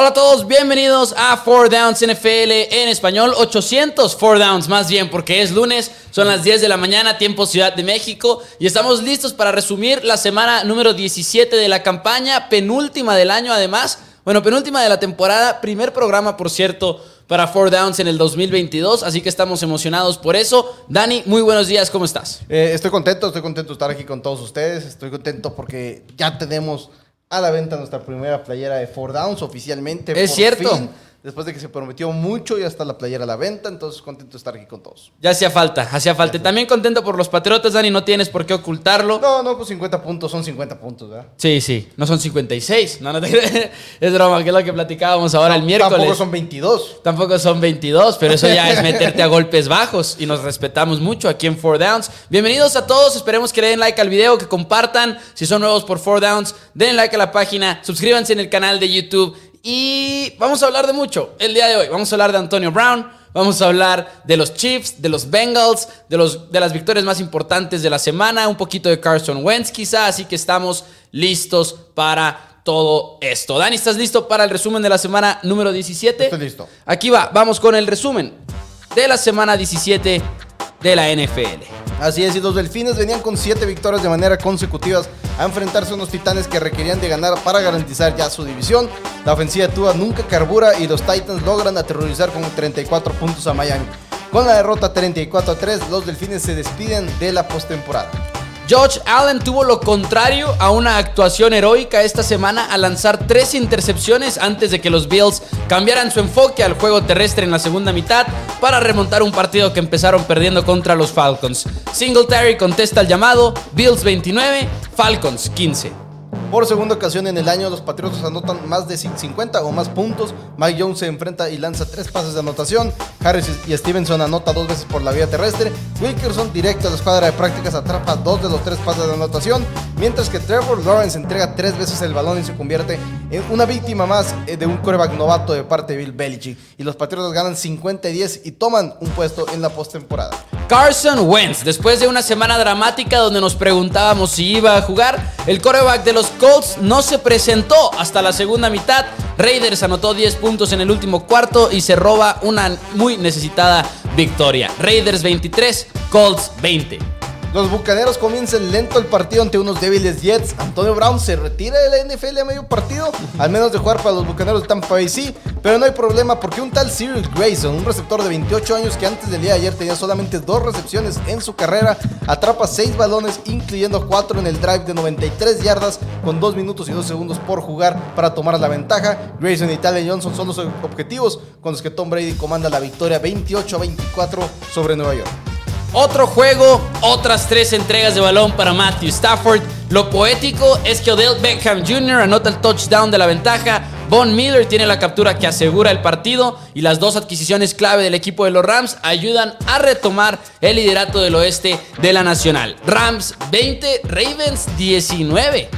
Hola a todos, bienvenidos a 4 Downs NFL en español, 800 4 Downs más bien, porque es lunes, son las 10 de la mañana, tiempo Ciudad de México, y estamos listos para resumir la semana número 17 de la campaña, penúltima del año además, bueno, penúltima de la temporada, primer programa por cierto para 4 Downs en el 2022, así que estamos emocionados por eso. Dani, muy buenos días, ¿cómo estás? Eh, estoy contento, estoy contento de estar aquí con todos ustedes, estoy contento porque ya tenemos a la venta nuestra primera playera de Four Downs oficialmente. Es cierto. Después de que se prometió mucho, ya está la playera a la venta, entonces contento de estar aquí con todos. Ya hacía falta, hacía falta. También contento por los Patriotas, Dani, no tienes por qué ocultarlo. No, no, pues 50 puntos son 50 puntos, ¿verdad? Sí, sí, no son 56. No, no te... es broma, que es lo que platicábamos ahora el miércoles. Tampoco son 22. Tampoco son 22, pero eso ya es meterte a golpes bajos y nos respetamos mucho aquí en Four Downs. Bienvenidos a todos, esperemos que le den like al video, que compartan. Si son nuevos por Four Downs, den like a la página, suscríbanse en el canal de YouTube y vamos a hablar de mucho el día de hoy. Vamos a hablar de Antonio Brown, vamos a hablar de los Chiefs, de los Bengals, de, los, de las victorias más importantes de la semana, un poquito de Carson Wentz quizá, así que estamos listos para todo esto. Dani, ¿estás listo para el resumen de la semana número 17? Estoy listo. Aquí va, vamos con el resumen de la semana 17 de la NFL. Así es, y los Delfines venían con siete victorias de manera consecutivas a enfrentarse a unos titanes que requerían de ganar para garantizar ya su división. La ofensiva de Tua nunca carbura y los Titans logran aterrorizar con 34 puntos a Miami. Con la derrota 34 a 3, los Delfines se despiden de la postemporada. Josh Allen tuvo lo contrario a una actuación heroica esta semana al lanzar tres intercepciones antes de que los Bills cambiaran su enfoque al juego terrestre en la segunda mitad para remontar un partido que empezaron perdiendo contra los Falcons. Singletary contesta el llamado, Bills 29, Falcons 15. Por segunda ocasión en el año, los Patriotas anotan más de 50 o más puntos. Mike Jones se enfrenta y lanza tres pases de anotación. Harris y Stevenson anota dos veces por la vía terrestre. Wilkerson, directo a la escuadra de prácticas, atrapa dos de los tres pases de anotación. Mientras que Trevor Lawrence entrega tres veces el balón y se convierte en una víctima más eh, de un coreback novato de parte de Bill Belichick. Y los Patriotas ganan 50 y 10 y toman un puesto en la postemporada. Carson Wentz, después de una semana dramática donde nos preguntábamos si iba a jugar, el coreback de los Colts no se presentó hasta la segunda mitad. Raiders anotó 10 puntos en el último cuarto y se roba una muy necesitada victoria. Raiders 23, Colts 20. Los bucaneros comienzan lento el partido ante unos débiles Jets. Antonio Brown se retira de la NFL a medio partido, al menos de jugar para los bucaneros de Tampa Bay, sí. Pero no hay problema porque un tal Cyril Grayson, un receptor de 28 años que antes del día de ayer tenía solamente dos recepciones en su carrera, atrapa 6 balones, incluyendo 4 en el drive de 93 yardas, con 2 minutos y 2 segundos por jugar para tomar la ventaja. Grayson y Tyler Johnson son los objetivos con los que Tom Brady comanda la victoria 28 a 24 sobre Nueva York. Otro juego, otras tres entregas de balón para Matthew Stafford. Lo poético es que Odell Beckham Jr. anota el touchdown de la ventaja. Von Miller tiene la captura que asegura el partido y las dos adquisiciones clave del equipo de los Rams ayudan a retomar el liderato del oeste de la Nacional. Rams 20, Ravens 19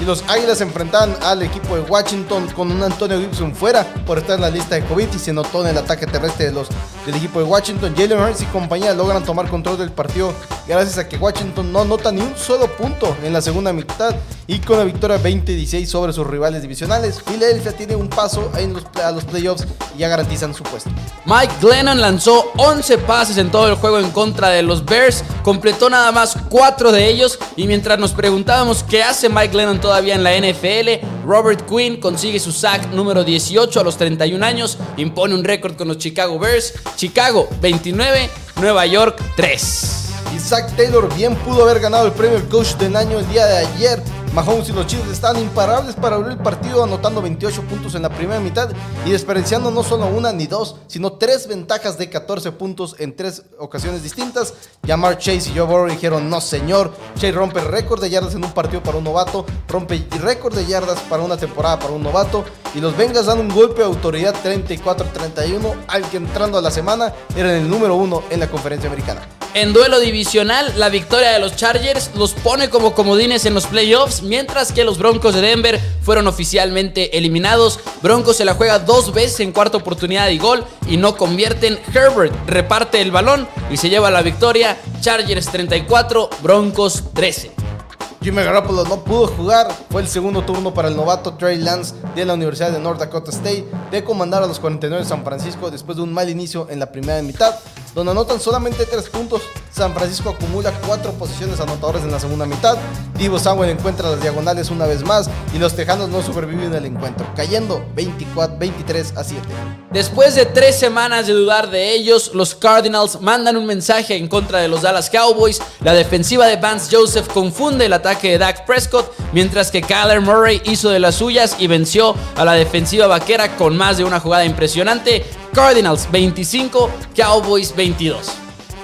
y los Águilas enfrentaban al equipo de Washington con un Antonio Gibson fuera por estar en la lista de COVID y se notó en el ataque terrestre de los, del equipo de Washington. Jalen Hurts y compañía logran tomar control del partido gracias a que Washington no anota ni un solo punto en la segunda mitad y con la victoria 20-16 sobre sus rivales divisionales. Philadelphia tiene un paso en los, a los playoffs y ya garantizan su puesto. Mike Glennon lanzó 11 pases en todo el juego en contra de los Bears, completó nada más 4 de ellos y mientras nos preguntábamos qué hace Mike Glennon todavía en la NFL, Robert Quinn consigue su sack número 18 a los 31 años, impone un récord con los Chicago Bears, Chicago 29, Nueva York 3. Isaac Taylor bien pudo haber ganado el premio Coach del año el día de ayer, Mahomes y los Chiefs están imparables para abrir el partido, anotando 28 puntos en la primera mitad y desperdiciando no solo una ni dos, sino tres ventajas de 14 puntos en tres ocasiones distintas. Yamar Chase y Joe Burrow dijeron, no señor, Chase rompe récord de yardas en un partido para un novato, rompe récord de yardas para una temporada para un novato y los Bengals dan un golpe de autoridad 34-31 al que entrando a la semana eran el número uno en la conferencia americana. En duelo divisional, la victoria de los Chargers los pone como comodines en los playoffs, mientras que los Broncos de Denver fueron oficialmente eliminados. Broncos se la juega dos veces en cuarta oportunidad y gol y no convierten. Herbert reparte el balón y se lleva la victoria. Chargers 34, Broncos 13. Jimmy Garoppolo no pudo jugar. Fue el segundo turno para el novato Trey Lance de la Universidad de North Dakota State de comandar a los 49 de San Francisco después de un mal inicio en la primera mitad, donde anotan solamente tres puntos. San Francisco acumula cuatro posiciones anotadoras en la segunda mitad. Divo Samuel encuentra las diagonales una vez más y los Tejanos no sobreviven al encuentro, cayendo 24, 23 a 7. Después de tres semanas de dudar de ellos, los Cardinals mandan un mensaje en contra de los Dallas Cowboys. La defensiva de Vance Joseph confunde el ataque de Dak Prescott, mientras que Kyler Murray hizo de las suyas y venció a la defensiva vaquera con más de una jugada impresionante. Cardinals 25, Cowboys 22.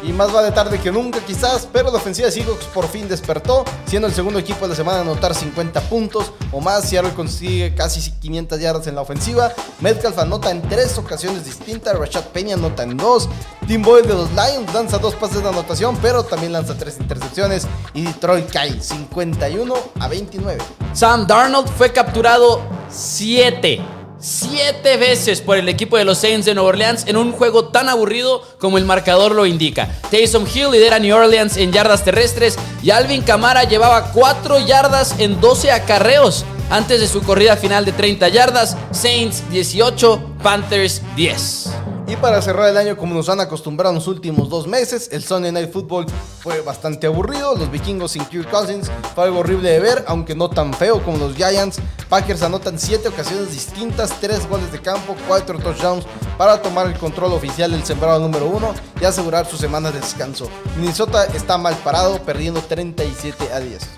Y más va de tarde que nunca quizás, pero la ofensiva de Seahawks por fin despertó, siendo el segundo equipo de la semana a anotar 50 puntos o más. Seattle consigue casi 500 yardas en la ofensiva. Metcalf anota en tres ocasiones distintas, Rashad Peña anota en dos. Tim Boyle de los Lions lanza dos pases de anotación, pero también lanza tres intercepciones. Y Detroit cae 51 a 29. Sam Darnold fue capturado 7 siete veces por el equipo de los Saints de Nueva Orleans en un juego tan aburrido como el marcador lo indica. Taysom Hill lidera New Orleans en yardas terrestres y Alvin Kamara llevaba 4 yardas en 12 acarreos antes de su corrida final de 30 yardas. Saints 18, Panthers 10. Y para cerrar el año como nos han acostumbrado en los últimos dos meses, el Sunday Night Football fue bastante aburrido. Los vikingos sin Kirk Cousins fue algo horrible de ver, aunque no tan feo como los Giants. Packers anotan siete ocasiones distintas, tres goles de campo, cuatro touchdowns para tomar el control oficial del sembrado número uno y asegurar su semana de descanso. Minnesota está mal parado, perdiendo 37 a 10.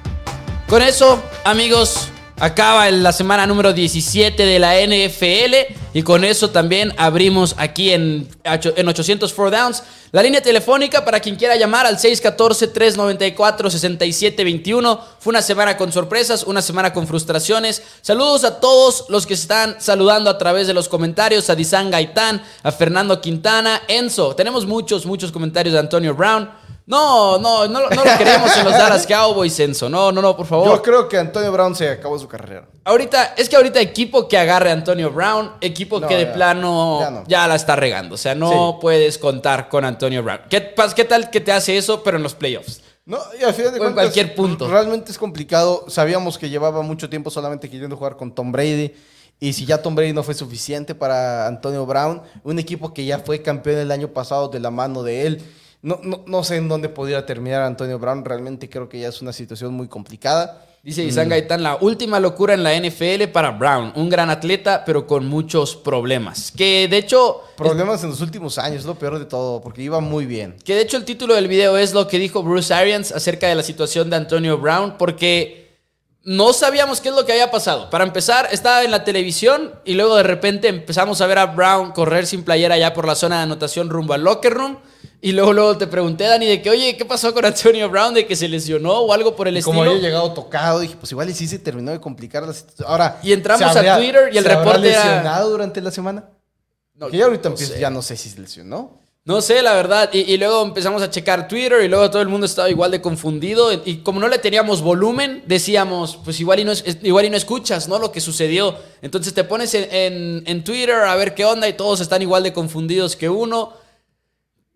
Con eso, amigos, Acaba la semana número 17 de la NFL y con eso también abrimos aquí en, en 804 Downs la línea telefónica para quien quiera llamar al 614-394-6721. Fue una semana con sorpresas, una semana con frustraciones. Saludos a todos los que están saludando a través de los comentarios, a Dizan Gaitán, a Fernando Quintana, Enzo. Tenemos muchos, muchos comentarios de Antonio Brown. No, no, no, no lo queremos en los Dallas Cowboys, Enzo. No, no, no, por favor. Yo creo que Antonio Brown se acabó su carrera. Ahorita, es que ahorita equipo que agarre a Antonio Brown, equipo que de plano ya, la está regando. O sea, no puedes contar con Antonio Brown. ¿Qué, ¿Qué tal que te hace eso, pero en los playoffs? No, y al final de cuentas, en cualquier punto. Realmente es complicado. Sabíamos que llevaba mucho tiempo solamente queriendo jugar con Tom Brady. Y si ya Tom Brady no fue suficiente para Antonio Brown, un equipo que ya fue campeón el año pasado de la mano de él no, no, sé en dónde podría terminar Antonio Brown. Realmente creo que ya es una situación muy complicada. Dice Isan mm. Gaitán, la última locura en la NFL para Brown. Un gran atleta, pero con muchos problemas. Que de hecho... Problemas en los últimos años, lo peor de todo, porque iba muy bien. Que de hecho el título del video es lo que dijo Bruce Arians acerca de la situación de Antonio Brown, porque no sabíamos qué es lo que había pasado. Para empezar, estaba en la televisión y luego de repente empezamos a ver a Brown correr sin playera allá por la zona de anotación rumbo al locker room. Y luego, luego te pregunté, Dani, de que, oye, ¿qué pasó con Antonio Brown? De que se lesionó o algo por el estilo. Como había llegado tocado, dije, pues igual y sí se terminó de complicar la situación. Ahora. Y entramos a Twitter y el reporte. lesionado durante la semana? No, que ya ahorita ya no sé si se lesionó. No sé, la verdad. Y, luego empezamos a checar Twitter y luego todo el mundo estaba igual de confundido. Y, como no le teníamos volumen, decíamos, pues igual y no, igual y no escuchas, ¿no? Lo que sucedió. Entonces te pones en, en Twitter a ver qué onda y todos están igual de confundidos que uno.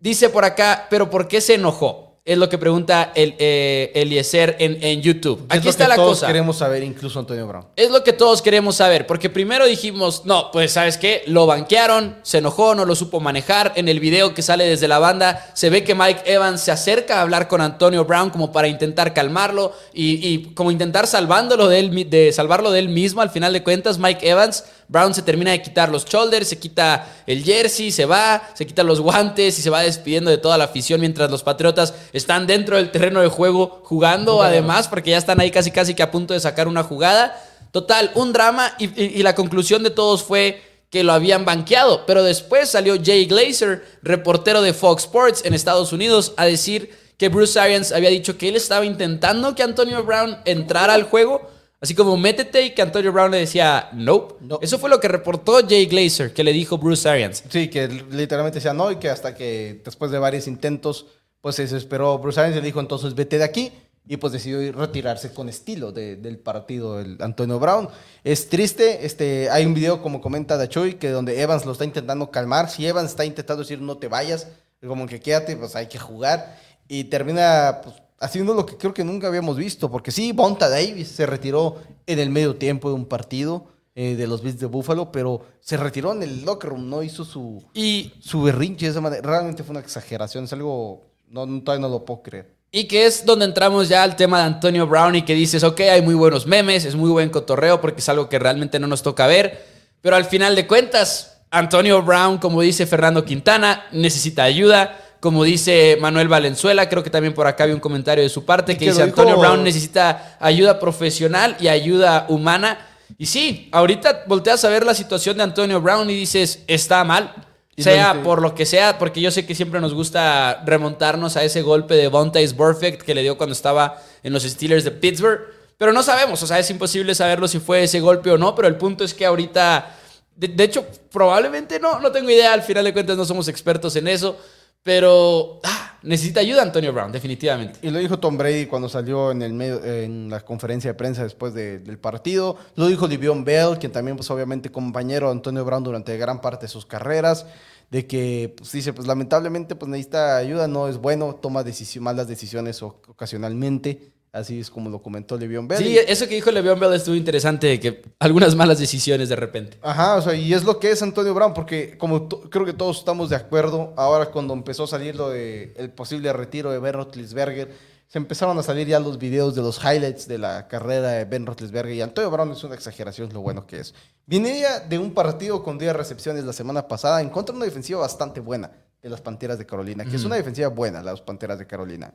Dice por acá, pero ¿por qué se enojó? Es lo que pregunta el, eh, Eliezer en, en, YouTube. Aquí está la todos queremos saber, incluso Antonio Brown. Es lo que todos queremos saber, porque primero dijimos, no, pues sabes qué, lo banquearon, se enojó, no lo supo manejar. En el video que sale desde la banda se ve que Mike Evans se acerca a hablar con Antonio Brown como para intentar calmarlo y, y como intentar salvándolo de, él, de salvarlo de él mismo. Al final de cuentas, Mike Evans Brown se termina de quitar los shoulders, se quita el jersey, se va, se quita los guantes y se va despidiendo de toda la afición mientras los Patriotas están dentro del terreno de juego jugando, además, porque ya están ahí casi casi que a punto de sacar una jugada. Total, un drama y, la conclusión de todos fue que lo habían banqueado. Pero después salió Jay Glazer, reportero de Fox Sports en Estados Unidos, a decir que Bruce Arians había dicho que él estaba intentando que Antonio Brown entrara al juego Así como métete y que Antonio Brown le decía nope. no. Eso fue lo que reportó Jay Glazer, que le dijo Bruce Arians. Sí, que literalmente decía no y que hasta que después de varios intentos, pues se desesperó Bruce Arians y le dijo entonces vete de aquí y pues decidió retirarse con estilo del partido el Antonio Brown. Es triste, este, hay un video como comenta Dachoy que donde Evans lo está intentando calmar. Si Evans está intentando decir no te vayas, como que quédate, pues hay que jugar y termina pues, haciendo lo que creo que nunca habíamos visto. Porque sí, Bonta Davis se retiró en el medio tiempo de un partido eh, de los Bills de Buffalo, pero se retiró en el locker room, no hizo su, Y, su berrinche de esa manera. Realmente fue una exageración, es algo, no, no- todavía no lo puedo creer. y que es donde entramos ya al tema de Antonio Brown y que dices, ok, hay muy buenos memes, es muy buen cotorreo porque es algo que realmente no nos toca ver, pero al final de cuentas, Antonio Brown, como dice Fernando Quintana, necesita ayuda. Como dice Manuel Valenzuela, creo que también por acá había un comentario de su parte que que dice dijo- Antonio Brown necesita ayuda profesional y ayuda humana. Y sí, ahorita volteas a ver la situación de Antonio Brown y dices, está mal. Sea por lo que sea, porque yo sé que siempre nos gusta remontarnos a ese golpe de Bontais Perfect que le dio cuando estaba en los Steelers de Pittsburgh. Pero no sabemos, o sea, es imposible saberlo si fue ese golpe o no, pero el punto es que ahorita, de, de hecho, probablemente no, no tengo idea, al final de cuentas no somos expertos en eso, pero ah, necesita ayuda Antonio Brown, definitivamente. Y lo dijo Tom Brady cuando salió en el medio, en la conferencia de prensa después de- del partido. Lo dijo Livion Bell, quien también, pues obviamente, compañero de Antonio Brown durante gran parte de sus carreras. De que, pues dice, pues lamentablemente, pues necesita ayuda, no es bueno, toma decisi- malas decisiones ocasionalmente. Así es como lo comentó Livion Bell. Sí, eso que dijo Le'Veon Bell estuvo interesante, que algunas malas decisiones de repente. Ajá, o sea, y es lo que es Antonio Brown, porque como creo que todos estamos de acuerdo, ahora cuando empezó a salir lo de el posible retiro de Ben Roethlisberger, se empezaron a salir ya los videos de los highlights de la carrera de Ben Roethlisberger y Antonio Brown es una exageración lo bueno que es. Viene ya de un partido con 10 recepciones la semana pasada en contra de una defensiva bastante buena de las Panteras de Carolina, que es una defensiva buena, las Panteras de Carolina.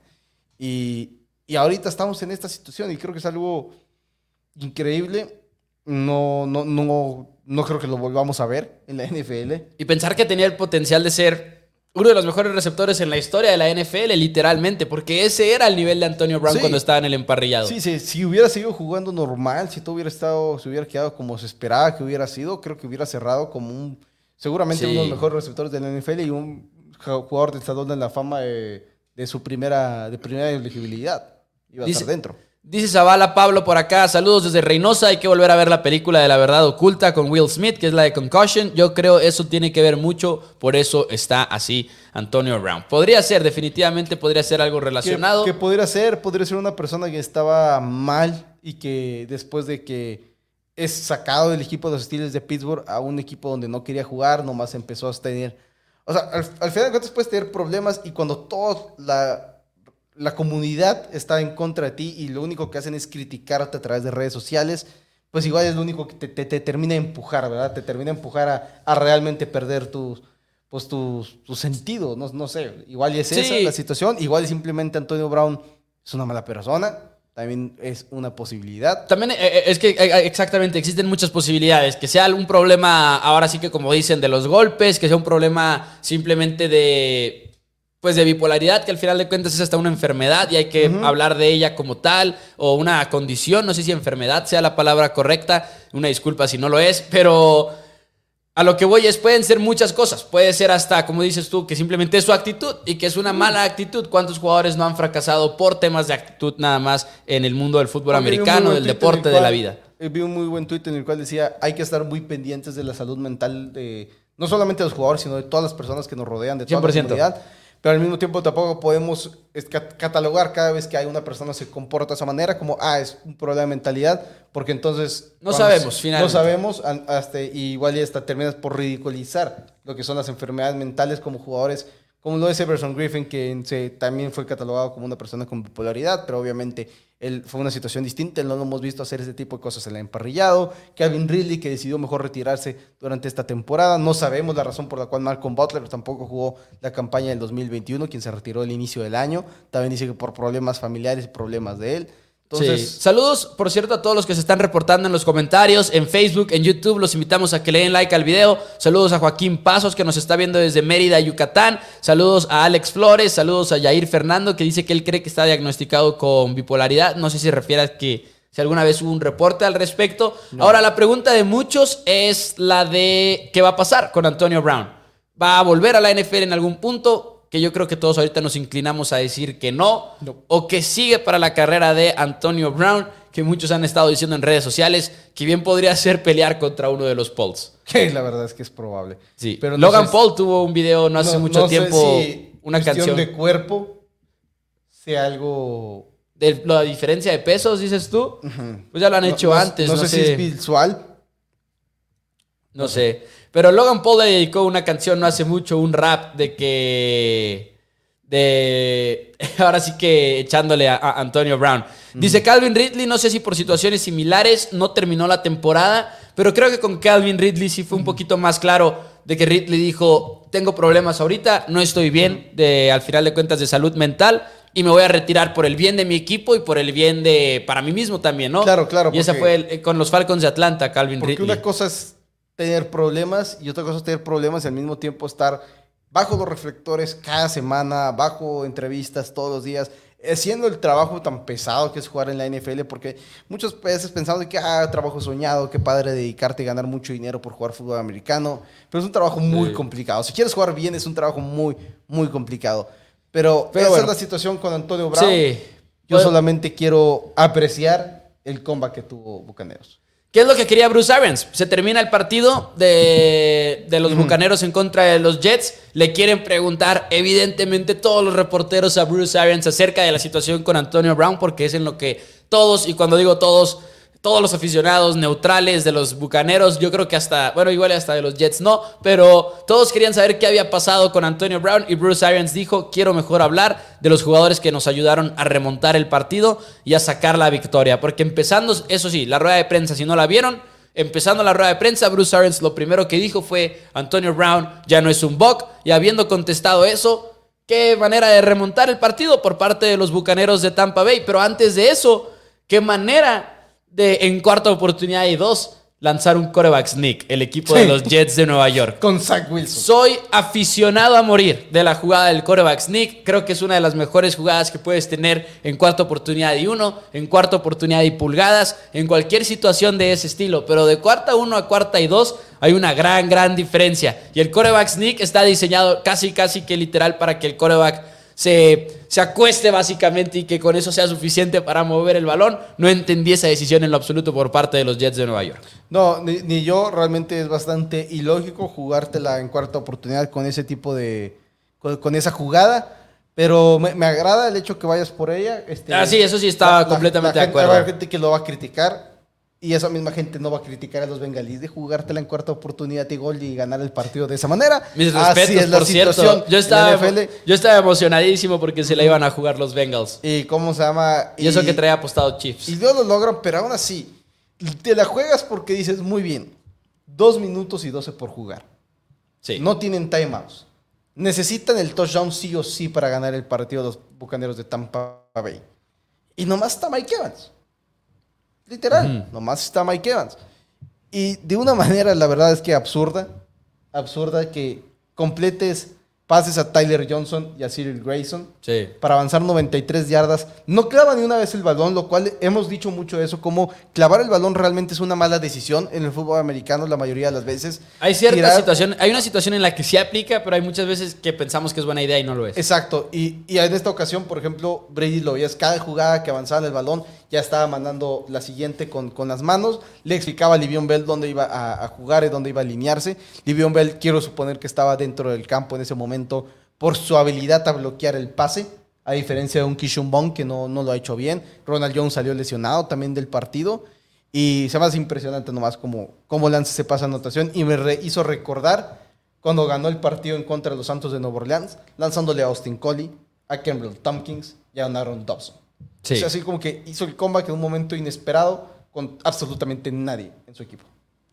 Y, y ahorita estamos en esta situación y creo que es algo increíble. No, no, no, no creo que lo volvamos a ver en la NFL. Y pensar que tenía el potencial de ser uno de los mejores receptores en la historia de la NFL, literalmente, porque ese era el nivel de Antonio Brown Sí. cuando estaba en el emparrillado. Sí, sí, si hubiera seguido jugando normal, si todo hubiera estado, si hubiera quedado como se esperaba que hubiera sido, creo que hubiera cerrado como un, seguramente Sí. uno de los mejores receptores de la NFL y un ju- jugador del Salón de la Fama de, de su primera, de primera elegibilidad. Iba a Dice- estar dentro. Dice Zavala Pablo por acá, saludos desde Reynosa, hay que volver a ver la película de la verdad oculta con Will Smith, que es la de Concussion. Yo creo eso tiene que ver mucho, por eso está así Antonio Brown. Podría ser, definitivamente podría ser algo relacionado. Que, que podría ser, podría ser una persona que estaba mal y que después de que es sacado del equipo de los Steelers de Pittsburgh a un equipo donde no quería jugar, nomás empezó a tener... O sea, al, al final de cuentas puedes tener problemas y cuando toda la, la comunidad está en contra de ti y lo único que hacen es criticarte a través de redes sociales, pues igual es lo único que te, te- te termina de empujar, ¿verdad? Te termina de empujar a, a realmente perder tus... Pues tu, tu sentido, no, no sé, igual es Sí. esa la situación, igual simplemente Antonio Brown es una mala persona, también es una posibilidad. También eh, eh, es que eh, exactamente existen muchas posibilidades. Que sea un problema, ahora sí que como dicen, de los golpes, que sea un problema simplemente de. Pues de bipolaridad, que al final de cuentas es hasta una enfermedad y hay que hablar de ella como tal, o una condición, no sé si enfermedad sea la palabra correcta, una disculpa si no lo es, pero a lo que voy es, pueden ser muchas cosas. Puede ser hasta, como dices tú, que simplemente es su actitud y que es una mala actitud. ¿Cuántos jugadores no han fracasado por temas de actitud nada más en el mundo del fútbol También americano, del deporte, de la vida? eh, Vi un muy buen tuit en el cual decía, hay que estar muy pendientes de la salud mental de no solamente de los jugadores, sino de todas las personas que nos rodean, de toda la 100%. comunidad. Pero al mismo tiempo tampoco podemos catalogar cada vez que hay una persona que se comporta de esa manera como, ah, es un problema de mentalidad, porque entonces... No sabemos, finalmente. No sabemos, hasta, y igual y hasta terminas por ridiculizar lo que son las enfermedades mentales como jugadores, como lo es Everson Griffin, que se, también fue catalogado como una persona con bipolaridad, pero obviamente él fue una situación distinta, no lo hemos visto hacer ese tipo de cosas en el emparrillado. Kevin Ridley, que decidió mejor retirarse durante esta temporada, no sabemos la razón por la cual Malcolm Butler tampoco jugó la campaña del 2021, quien se retiró al inicio del año, también dice que por problemas familiares y problemas de él. Entonces, Sí. Saludos, por cierto, a todos los que se están reportando en los comentarios, en Facebook, en YouTube. Los invitamos a que le den like al video. Saludos a Joaquín Pasos, que nos está viendo desde Mérida, Yucatán. Saludos a Alex Flores. Saludos a Yair Fernando, que dice que él cree que está diagnosticado con bipolaridad. No sé si se refiere a que si alguna vez hubo un reporte al respecto. Ahora, la pregunta de muchos es la de qué va a pasar con Antonio Brown. ¿Va a volver a la NFL en algún punto? Que yo creo que todos ahorita nos inclinamos a decir que no. No. O que sigue para la carrera de Antonio Brown, que muchos han estado diciendo en redes sociales que bien podría ser pelear contra uno de los Pauls. que la verdad es que es probable. Sí. Pero no Logan sé- Paul tuvo un video no hace no- mucho no sé tiempo, si una canción. de cuerpo sea algo... De la diferencia de pesos, dices tú. Pues ya lo han hecho no- antes. No, sé, si es visual. No sé. Pero Logan Paul le dedicó una canción no hace mucho, un rap de que. De. Ahora sí que echándole a, a Antonio Brown. Dice Calvin Ridley, no sé si por situaciones similares no terminó la temporada, pero creo que con Calvin Ridley sí fue un poquito más claro de que Ridley dijo: Tengo problemas ahorita, no estoy bien, de, al final de cuentas, de salud mental. Y me voy a retirar por el bien de mi equipo y por el bien de. para mí mismo también, ¿no? Claro, claro, Y esa porque- fue el- eh, con los Falcons de Atlanta, Calvin Porque Ridley. una cosa es tener problemas y otra cosa es tener problemas y al mismo tiempo estar bajo los reflectores cada semana, bajo entrevistas todos los días, haciendo el trabajo tan pesado que es jugar en la NFL, porque muchas veces pensamos que, ah, trabajo soñado, qué padre dedicarte y ganar mucho dinero por jugar fútbol americano, pero es un trabajo muy Sí. complicado. Si quieres jugar bien, es un trabajo muy, muy complicado. Pero, Pero esa bueno. es la situación con Antonio Brown. Sí. Yo Bueno, solamente quiero apreciar el comeback que tuvo Bucaneros. ¿Qué es lo que quería Bruce Arians? Se termina el partido de, de los Bucaneros en contra de los Jets. Le quieren preguntar, evidentemente, todos los reporteros a Bruce Arians acerca de la situación con Antonio Brown, porque es en lo que todos, y cuando digo todos, todos los aficionados neutrales de los Bucaneros, yo creo que hasta, bueno, igual hasta de los Jets no, pero todos querían saber qué había pasado con Antonio Brown y Bruce Arians dijo, quiero mejor hablar de los jugadores que nos ayudaron a remontar el partido y a sacar la victoria, porque empezando, eso sí, la rueda de prensa, si no la vieron, empezando la rueda de prensa, Bruce Arians lo primero que dijo fue, Antonio Brown ya no es un bug, y habiendo contestado eso, qué manera de remontar el partido por parte de los Bucaneros de Tampa Bay, pero antes de eso, qué manera de en cuarta oportunidad y dos lanzar un coreback sneak, el equipo de los Jets de Nueva York. Con Zach Wilson. Soy aficionado a morir de la jugada del coreback sneak. Creo que es una de las mejores jugadas que puedes tener en cuarta oportunidad y uno, en cuarta oportunidad y pulgadas, en cualquier situación de ese estilo. Pero de cuarta uno a cuarta y dos hay una gran, gran diferencia. Y el coreback sneak está diseñado casi, casi que literal para que el coreback se, se acueste básicamente y que con eso sea suficiente para mover el balón. No entendí esa decisión en lo absoluto por parte de los Jets de Nueva York. No, ni, ni yo. Realmente es bastante ilógico jugártela en cuarta oportunidad con ese tipo de. con, con esa jugada. Pero me, me agrada el hecho que vayas por ella. Este, Ah, sí, eso sí estaba completamente de acuerdo. Haber gente que lo va a criticar. Y esa misma gente no va a criticar a los bengalíes de jugártela en cuarta oportunidad y gol y ganar el partido de esa manera. Mis Así respetos, es la por cierto. Yo estaba, yo emocionadísimo porque se la iban a jugar los Bengals. Y cómo se llama. Y, eso que traía apostado Chiefs. Y no lo logran, pero aún así, te la juegas porque dices, muy bien, dos minutos y doce por jugar. sí. No tienen timeouts. Necesitan el touchdown sí o sí para ganar el partido de los Bucaneros de Tampa Bay. Y nomás está Mike Evans. Literal, nomás está Mike Evans. Y de una manera, la verdad es que absurda, absurda que completes pases a Tyler Johnson y a Cyril Grayson Sí. para avanzar 93 yardas. No clava ni una vez el balón, lo cual hemos dicho mucho eso, como clavar el balón realmente es una mala decisión en el fútbol americano la mayoría de las veces. Hay cierta Tirar- situación, hay una situación en la que sí aplica, pero hay muchas veces que pensamos que es buena idea y no lo es. Exacto, y, y en esta ocasión, por ejemplo, Brady lo veías cada jugada que avanzaba en el balón, ya estaba mandando la siguiente con, con las manos, le explicaba a Livion Bell dónde iba a, jugar y dónde iba a alinearse. Livion Bell, quiero suponer que estaba dentro del campo en ese momento por su habilidad a bloquear el pase, a diferencia de un Kishon Bong que no, no lo ha hecho bien. Ronald Jones salió lesionado también del partido. Y se me hace impresionante nomás cómo, cómo lanza ese pase de anotación. Y me hizo recordar cuando ganó el partido en contra de los Santos de Nueva Orleans, lanzándole a Austin Coley, a Campbell Tompkins y a Aaron Dobson. Sí. O sea, así como que hizo el comeback en un momento inesperado con absolutamente nadie en su equipo.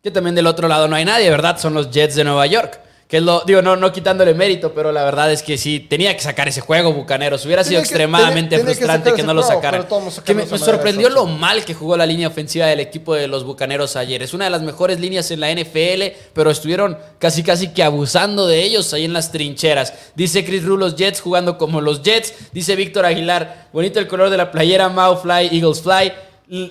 Que también del otro lado no hay nadie, ¿verdad? Son los Jets de Nueva York. Que es lo, digo, no, no quitándole mérito, pero la verdad es que sí, tenía que sacar ese juego, Bucaneros. Hubiera sido que- extremadamente frustrante que, no lo juego, nos Que me, sorprendió lo mal que jugó la línea ofensiva del equipo de los Bucaneros ayer. Es una de las mejores líneas en la NFL, pero estuvieron casi casi que abusando de ellos ahí en las trincheras. Dice Chris Rule, los Jets jugando como los Jets. Dice Víctor Aguilar, bonito el color de la playera, Mau Fly, Eagles Fly.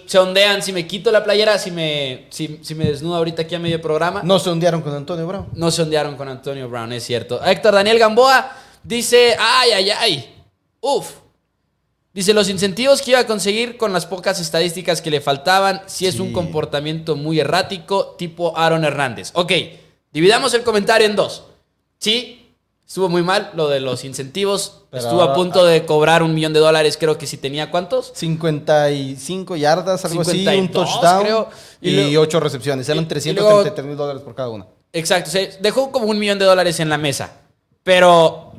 Se ondean, si me quito la playera, si me, si, si me desnudo ahorita aquí a medio programa. No se ondearon con Antonio Brown. No se ondearon con Antonio Brown, es cierto. Héctor Daniel Gamboa dice, ay, ay, ay. Uf. Dice, los incentivos que iba a conseguir con las pocas estadísticas que le faltaban, si es un comportamiento muy errático, tipo Aaron Hernández. Ok, dividamos el comentario en dos. Sí, Estuvo muy mal lo de los incentivos. Pero Estuvo a punto de cobrar un millón de dólares, creo que si tenía cuántos. 55 yardas, algo así, un 52, touchdown creo. Y y, luego- 8 recepciones. Eran y- y 333 mil dólares por cada una. Exacto, dejó como un millón de dólares en la mesa. Pero.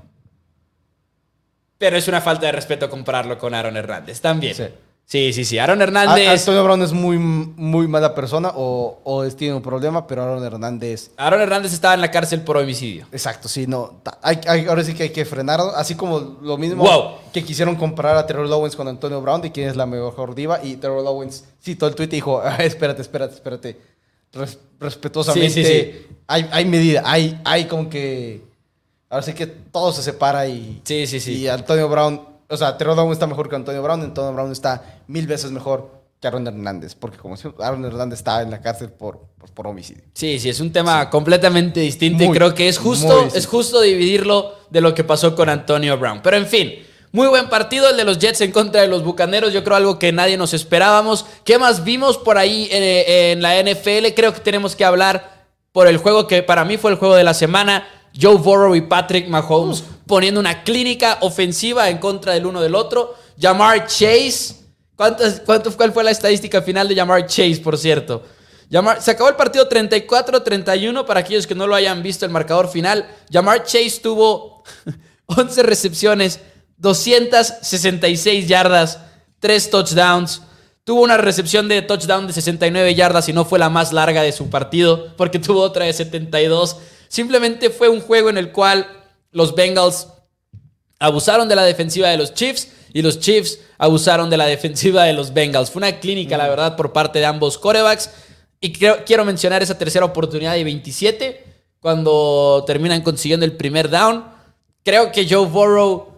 Pero es una falta de respeto compararlo con Aaron Hernández también. Sí. Sí, sí, sí. Aaron A- Hernández. Antonio Brown es muy, muy mala persona o, o es- tiene un problema, pero Aaron Hernández. Aaron Hernández estaba en la cárcel por homicidio. Exacto, sí, no. ta- hay- hay- ahora sí que hay que frenar. Así como lo mismo Wow. que quisieron comparar a Terrell Owens con Antonio Brown de quién es la mejor diva. Y Terrell Owens citó el tweet y dijo: "Ah, Espérate, espérate, espérate. Res- respetuosamente. Sí, sí, sí. Hay, hay medida, hay, hay como que. Ahora sí que todo se separa y. Sí, sí, sí. Y Antonio Brown, o sea, Terrell Owens está mejor que Antonio Brown, Antonio Brown está mil veces mejor que Aaron Hernández, porque como si Aaron Hernández está en la cárcel por, por, por homicidio. Sí, sí, es un tema completamente distinto y creo que es justo, es justo dividirlo de lo que pasó con Antonio Brown. Pero en fin, muy buen partido el de los Jets en contra de los Bucaneros. Yo creo algo que nadie nos esperábamos. ¿Qué más vimos por ahí en, en la NFL? Creo que tenemos que hablar por el juego que para mí fue el juego de la semana. Joe Burrow y Patrick Mahomes poniendo una clínica ofensiva en contra del uno del otro. Jamar Chase. ¿Cuántas, cuánto, ¿Cuál fue la estadística final de Jamar Chase, por cierto? Jamar- se acabó el partido 34-31 para aquellos que no lo hayan visto el marcador final. Jamar Chase tuvo 11 recepciones, 266 yardas, 3 touchdowns. Tuvo una recepción de touchdown de 69 yardas y no fue la más larga de su partido porque tuvo otra de 72. Simplemente fue un juego en el cual los Bengals abusaron de la defensiva de los Chiefs y los Chiefs abusaron de la defensiva de los Bengals. Fue una clínica, la verdad, por parte de ambos corebacks. Y creo- quiero mencionar esa tercera oportunidad de 27, cuando terminan consiguiendo el primer down. Creo que Joe Burrow...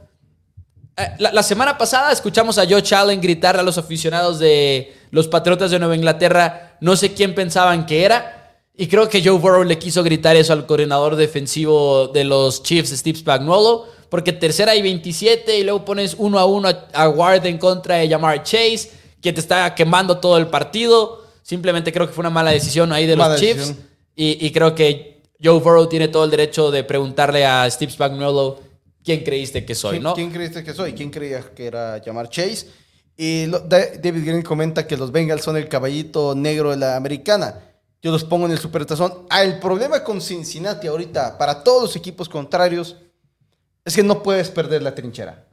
eh, La, la semana pasada escuchamos a Joe Allen gritar a los aficionados de los Patriotas de Nueva Inglaterra, no sé quién pensaban que era, y creo que Joe Burrow le quiso gritar eso al coordinador defensivo de los Chiefs, Steve Spagnuolo, porque tercera y 27 y luego pones uno a uno a, Ward en contra de Jamar Chase, que te está quemando todo el partido. Simplemente creo que fue una mala decisión ahí de los Chiefs. Y, y creo que Joe Burrow tiene todo el derecho de preguntarle a Steve Spagnuolo quién creíste que soy, ¿Quién, ¿no? quién creíste que soy? ¿Quién creía que era llamar Chase? Y David Green comenta que los Bengals son el caballito negro de la americana. Yo los pongo en el supertazón. Ah, el problema con Cincinnati ahorita, para todos los equipos contrarios, es que no puedes perder la trinchera.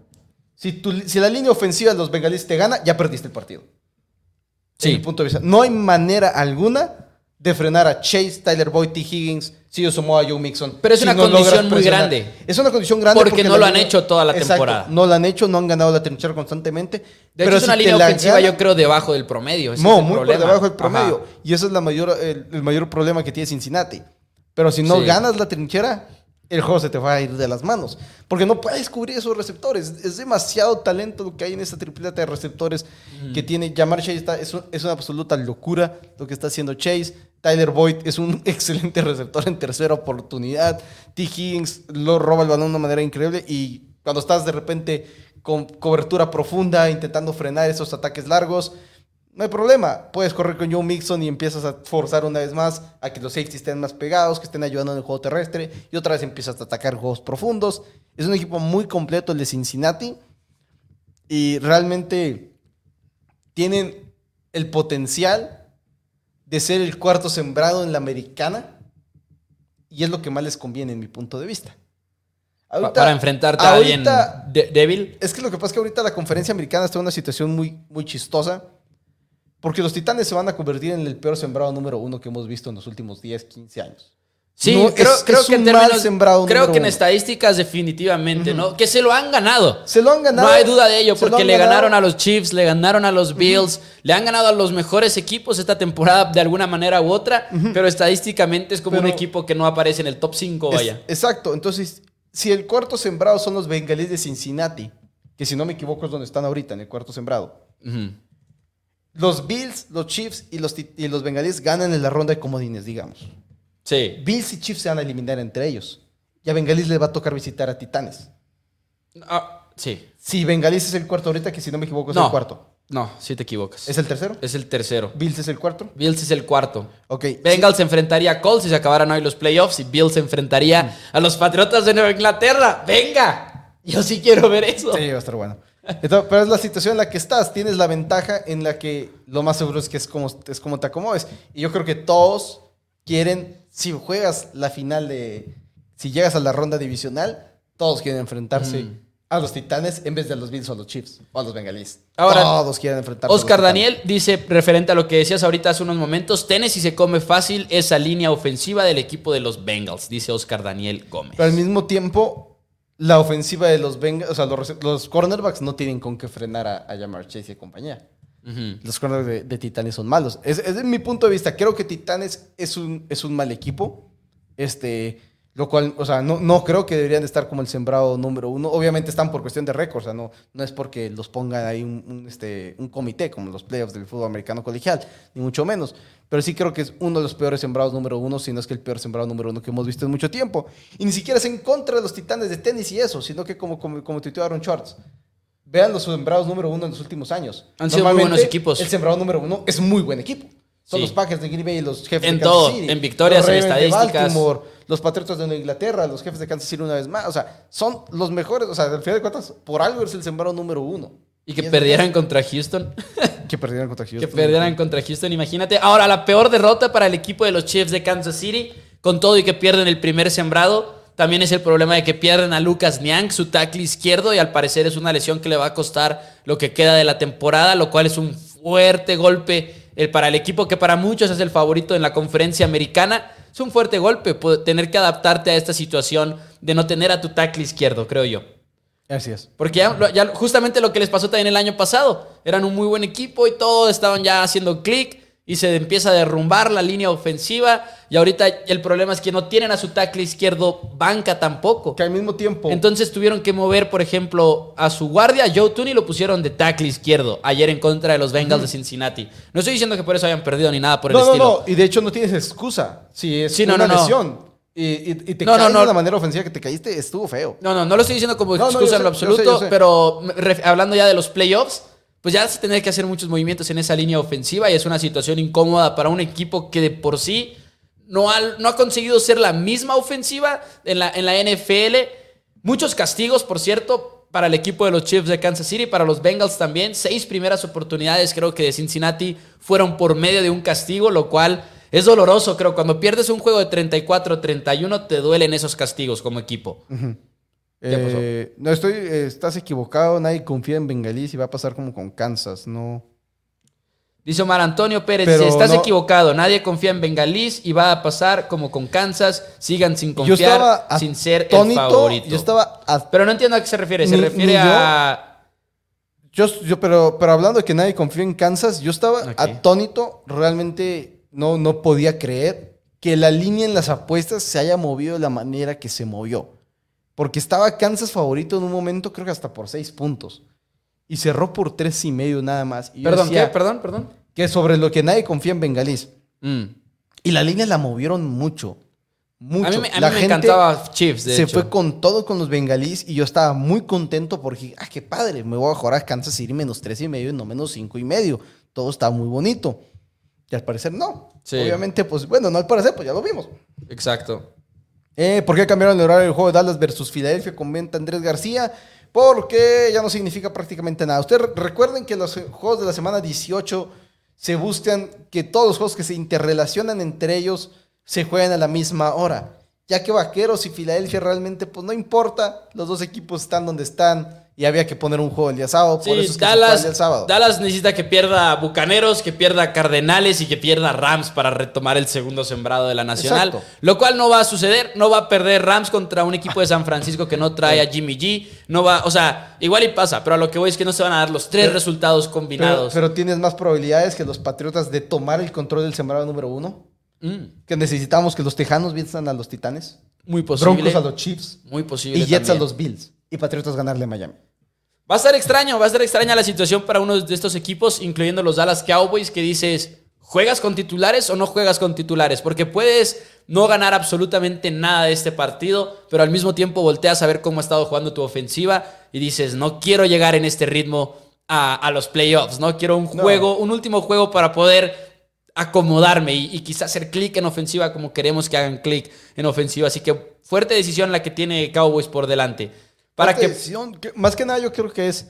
Si, tu- si la línea ofensiva de los bengalíes te gana, ya perdiste el partido. Sí. En mi punto de vista. No hay manera alguna de frenar a Chase, Tyler Boyd, T. Higgins, Sio Samoa, Joe Mixon. Pero es si una no condición muy grande. Es una condición grande Porque no lo han línea- hecho toda la Exacto, temporada. No lo han hecho, no han ganado la trinchera constantemente. De pero hecho, es una si línea ofensiva, gana- yo creo, debajo del promedio. Ese no, es el muy problema. por debajo del promedio. Ajá. Y ese es la mayor, el, el mayor problema que tiene Cincinnati. Pero si no Sí. ganas la trinchera, el juego se te va a ir de las manos. Porque no puedes cubrir esos receptores. Es demasiado talento lo que hay en esta tripleta de receptores que tiene. Jamar Chase está- es, un- es una absoluta locura lo que está haciendo Chase. Tyler Boyd es un excelente receptor en tercera oportunidad. T. Higgins lo roba el balón de una manera increíble. Y cuando estás de repente con cobertura profunda, intentando frenar esos ataques largos, no hay problema. Puedes correr con Joe Mixon y empiezas a forzar una vez más a que los safeties estén más pegados, que estén ayudando en el juego terrestre. Y otra vez empiezas a atacar juegos profundos. Es un equipo muy completo el de Cincinnati. Y realmente tienen el potencial de ser el cuarto sembrado en la americana. Y es lo que más les conviene en mi punto de vista. Pa- Ahorita- para enfrentarte a alguien ahorita- de- débil. es que lo que pasa es que ahorita la conferencia americana está en una situación muy, muy chistosa. Porque los titanes se van a convertir en el peor sembrado número uno que hemos visto en los últimos 10, 15 años. Sí, No, creo, es- creo es que en términos, sembrado creo que en estadísticas definitivamente, ¿no? Que se lo han ganado. Se lo han ganado. No hay duda de ello, porque le ganado. ganaron a los Chiefs, le ganaron a los Bills, le han ganado a los mejores equipos esta temporada de alguna manera u otra, pero estadísticamente es como un equipo que no aparece en el top 5, Es- vaya. exacto. Entonces, si el cuarto sembrado son los bengalíes de Cincinnati, que si no me equivoco es donde están ahorita, en el cuarto sembrado. Los Bills, los Chiefs y los, y los bengalíes ganan en la ronda de comodines, digamos. Sí. Bills y Chiefs se van a eliminar entre ellos. Y a bengalíes le va a tocar visitar a Titanes. Ah, sí. Si bengalíes es el cuarto ahorita, que si no me equivoco es No. el cuarto. No, sí te equivocas. ¿Es el tercero? Es el tercero. ¿Bills es el cuarto? Bills es el cuarto. Ok. Bengals se enfrentaría a Colts si se acabaran hoy los playoffs y Bills se enfrentaría a los Patriotas de Nueva Inglaterra. ¡Venga! Yo sí quiero ver eso. Sí, va a estar bueno. Entonces, pero es la situación en la que estás. Tienes la ventaja en la que lo más seguro es que es como, es como te acomodes. Y yo creo que todos quieren, si juegas la final de, si llegas a la ronda divisional, todos quieren enfrentarse a los Titanes en vez de a los Bills o a los Chiefs o a los Bengalíes. Ahora, todos quieren enfrentarse. Oscar a los. Daniel dice, referente a lo que decías ahorita hace unos momentos, Tennessee se come fácil esa línea ofensiva del equipo de los Bengals, dice Oscar Daniel Gómez. Pero al mismo tiempo, la ofensiva de los Bengals, o sea, los, los cornerbacks no tienen con qué frenar a, a Jamar Chase y compañía. Ujú. Los cornerbacks de, de Titanes son malos. Es, es mi punto de vista. Creo que Titanes es un, es un mal equipo. Este, lo cual, o sea, no, no creo que deberían de estar como el sembrado número uno. Obviamente están por cuestión de récord. O sea, no, no es porque los pongan ahí un, un, este, un comité como los playoffs del fútbol americano colegial, ni mucho menos. Pero sí creo que es uno de los peores sembrados número uno, si no es que el peor sembrado número uno que hemos visto en mucho tiempo. Y ni siquiera es en contra de los Titanes de tenis y eso, sino que como, como, como tuiteó Aaron Schwartz. Vean los sembrados número uno en los últimos años. Han sido muy buenos equipos. El sembrado número uno es muy buen equipo. Son Sí. los Packers de Green Bay y los jefes En de Kansas todo, City. en victorias, en de estadísticas. Baltimore, los Patriotas de Nueva Inglaterra, los jefes de Kansas City una vez más. O sea, son los mejores. O sea, al final de cuentas, por algo es el sembrado número uno. Y que es- perdieran contra Houston. Que perdieran contra Houston. que perdieran contra Houston, imagínate. Ahora, la peor derrota para el equipo de los Chiefs de Kansas City, con todo y que pierden el primer sembrado, también es el problema de que pierden a Lucas Niang, su tackle izquierdo, y al parecer es una lesión que le va a costar lo que queda de la temporada, lo cual es un fuerte golpe para el equipo que para muchos es el favorito en la conferencia americana. Es un fuerte golpe tener que adaptarte a esta situación de no tener a tu tackle izquierdo, creo yo. Así es. Porque ya, ya justamente lo que les pasó también el año pasado. Eran un muy buen equipo y todos estaban ya haciendo clic y se empieza a derrumbar la línea ofensiva. Y ahorita el problema es que no tienen a su tackle izquierdo banca tampoco. Que al mismo tiempo. Entonces tuvieron que mover, por ejemplo, a su guardia, Joe Tooney, lo pusieron de tackle izquierdo ayer en contra de los Bengals de Cincinnati. No estoy diciendo que por eso hayan perdido ni nada por el no, no, estilo. no. Y de hecho no tienes excusa. Si es Sí, no, una no, no. lesión. Y, y- y te No, no, caes no. de la manera ofensiva que te caíste, estuvo feo. No, no, no lo estoy diciendo como No, no, excusa en lo sé, yo sé, absoluto, yo sé. pero hablando ya de los playoffs, pues ya vas a tener que hacer muchos movimientos en esa línea ofensiva y es una situación incómoda para un equipo que de por sí no ha, no ha conseguido ser la misma ofensiva en la, en la NFL. Muchos castigos, por cierto, para el equipo de los Chiefs de Kansas City, para los Bengals también. Seis primeras oportunidades, creo que de Cincinnati, fueron por medio de un castigo, lo cual es doloroso. Creo cuando pierdes un juego de 34-31, te duelen esos castigos como equipo. ¿Qué pasó? Eh, no estoy, eh, estás equivocado, nadie confía en Bengalís y va a pasar como con Kansas, no. Dice Omar Antonio Pérez, Pero dice, estás no- equivocado, nadie confía en Bengalís y va a pasar como con Kansas, sigan sin confiar, sin ser el atónito, favorito. Yo estaba Pero no entiendo a qué se refiere, se Ni- refiere ni a... yo, yo- pero, pero hablando de que nadie confía en Kansas, yo estaba atónito, realmente no, no podía creer que la línea en las apuestas se haya movido de la manera que se movió. Porque estaba Kansas favorito en un momento, creo que hasta por seis puntos. Y cerró por tres y medio nada más. Y Perdón, decía ¿qué? Perdón, perdón. Que sobre lo que nadie confía en Bengalís. Mm. Y la línea la movieron mucho. Mucho. A mí, me- a mí La me gente encantaba Chiefs, de se hecho. fue con todo con los bengalíes y yo estaba muy contento porque, ah, qué padre, me voy a jugar a Kansas City menos tres y medio y no menos cinco y medio. Todo está muy bonito. Y al parecer no. Sí. Obviamente, pues bueno, no al parecer, pues ya lo vimos. Exacto. Eh, ¿Por qué cambiaron el horario del juego de Dallas versus Filadelfia con venta Andrés García? Porque ya no significa prácticamente nada. Ustedes re- recuerden que los juegos de la semana 18 se buscan que todos los juegos que se interrelacionan entre ellos se jueguen a la misma hora. Ya que Vaqueros y Filadelfia realmente, pues no importa, los dos equipos están donde están y había que poner un juego el día sábado. por Sí, eso es que se juega el Dallas, sábado. Dallas necesita que pierda Bucaneros, que pierda Cardenales y que pierda Rams para retomar el segundo sembrado de la Nacional. Exacto. Lo cual no va a suceder. No va a perder Rams contra un equipo de San Francisco que no trae a Jimmy G. No va, o sea, igual y pasa, pero a lo que voy es que no se van a dar los tres Pero- resultados pero, combinados. pero tienes más probabilidades que los Patriotas de tomar el control del sembrado número uno. Mm, Que necesitamos que los Tejanos venzan a los Titanes. muy posible. Broncos a los Chiefs. Muy posible. Y Jets también. a los Bills. Y Patriotas ganarle a Miami. Va a estar extraño, va a estar extraña la situación para uno de estos equipos, incluyendo los Dallas Cowboys, que dices, ¿juegas con titulares o no juegas con titulares? Porque puedes no ganar absolutamente nada de este partido, pero al mismo tiempo volteas a ver cómo ha estado jugando tu ofensiva y dices, no quiero llegar en este ritmo a, los playoffs, ¿no? Quiero un juego, un último juego para poder acomodarme y, quizás hacer clic en ofensiva como queremos que hagan clic en ofensiva. Así que fuerte decisión la que tiene Cowboys por delante. Para que... más que nada yo creo que es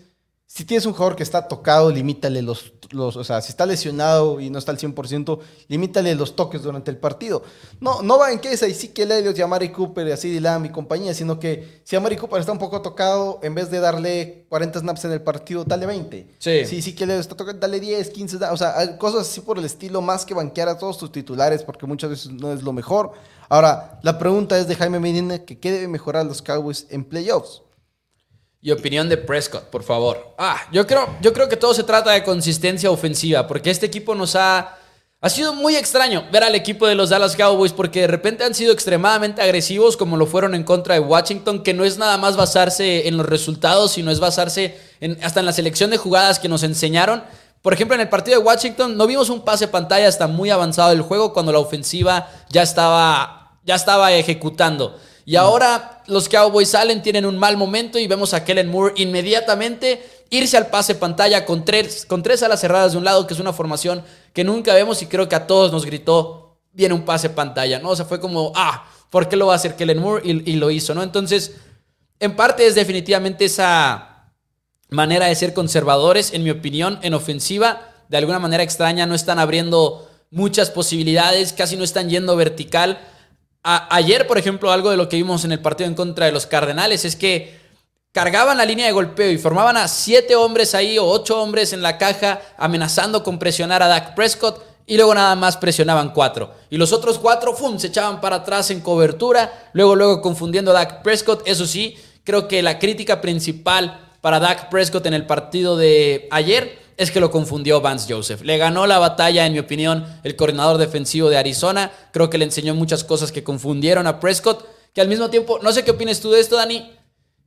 si tienes un jugador que está tocado, limítale los, los, o sea, si está lesionado y no está al 100%, limítale los toques durante el partido. No, no va en que es ahí sí que Elliot y Amari Cooper y así Lamb y compañía, sino que si Amari Cooper está un poco tocado, en vez de darle 40 snaps en el partido, dale 20. Sí. Si sí que Elliot está tocado, dale 10, 15, o sea, cosas así por el estilo, más que banquear a todos tus titulares, porque muchas veces no es lo mejor. Ahora, la pregunta es de Jaime Medina, que ¿qué debe mejorar los Cowboys en playoffs? Y opinión de Prescott, por favor. Ah, yo creo, yo creo que todo se trata de consistencia ofensiva, porque este equipo nos ha... Ha sido muy extraño ver al equipo de los Dallas Cowboys porque de repente han sido extremadamente agresivos como lo fueron en contra de Washington, que no es nada más basarse en los resultados, sino es basarse en, hasta en la selección de jugadas que nos enseñaron. Por ejemplo, en el partido de Washington no vimos un pase pantalla hasta muy avanzado del juego cuando la ofensiva ya estaba, ya estaba ejecutando. Y ahora los Cowboys salen, tienen un mal momento y vemos a Kellen Moore inmediatamente irse al pase pantalla con tres, con tres alas cerradas de un lado, que es una formación que nunca vemos y creo que a todos nos gritó, viene un pase pantalla, ¿no? O sea, fue como, ah, ¿por qué lo va a hacer Kellen Moore? Y, y lo hizo, ¿no? Entonces, en parte es definitivamente esa manera de ser conservadores, en mi opinión, en ofensiva, de alguna manera extraña, no están abriendo muchas posibilidades, casi no están yendo vertical ayer, por ejemplo, algo de lo que vimos en el partido en contra de los Cardenales es que cargaban la línea de golpeo y formaban a siete hombres ahí o ocho hombres en la caja amenazando con presionar a Dak Prescott y luego nada más presionaban cuatro. Y los otros cuatro, ¡fum!, se echaban para atrás en cobertura, luego, luego confundiendo a Dak Prescott. Eso sí, creo que la crítica principal para Dak Prescott en el partido de ayer es que lo confundió Vance Joseph. Le ganó la batalla, en mi opinión, el coordinador defensivo de Arizona. Creo que le enseñó muchas cosas que confundieron a Prescott. Que al mismo tiempo, no sé qué opinas tú de esto, Dani.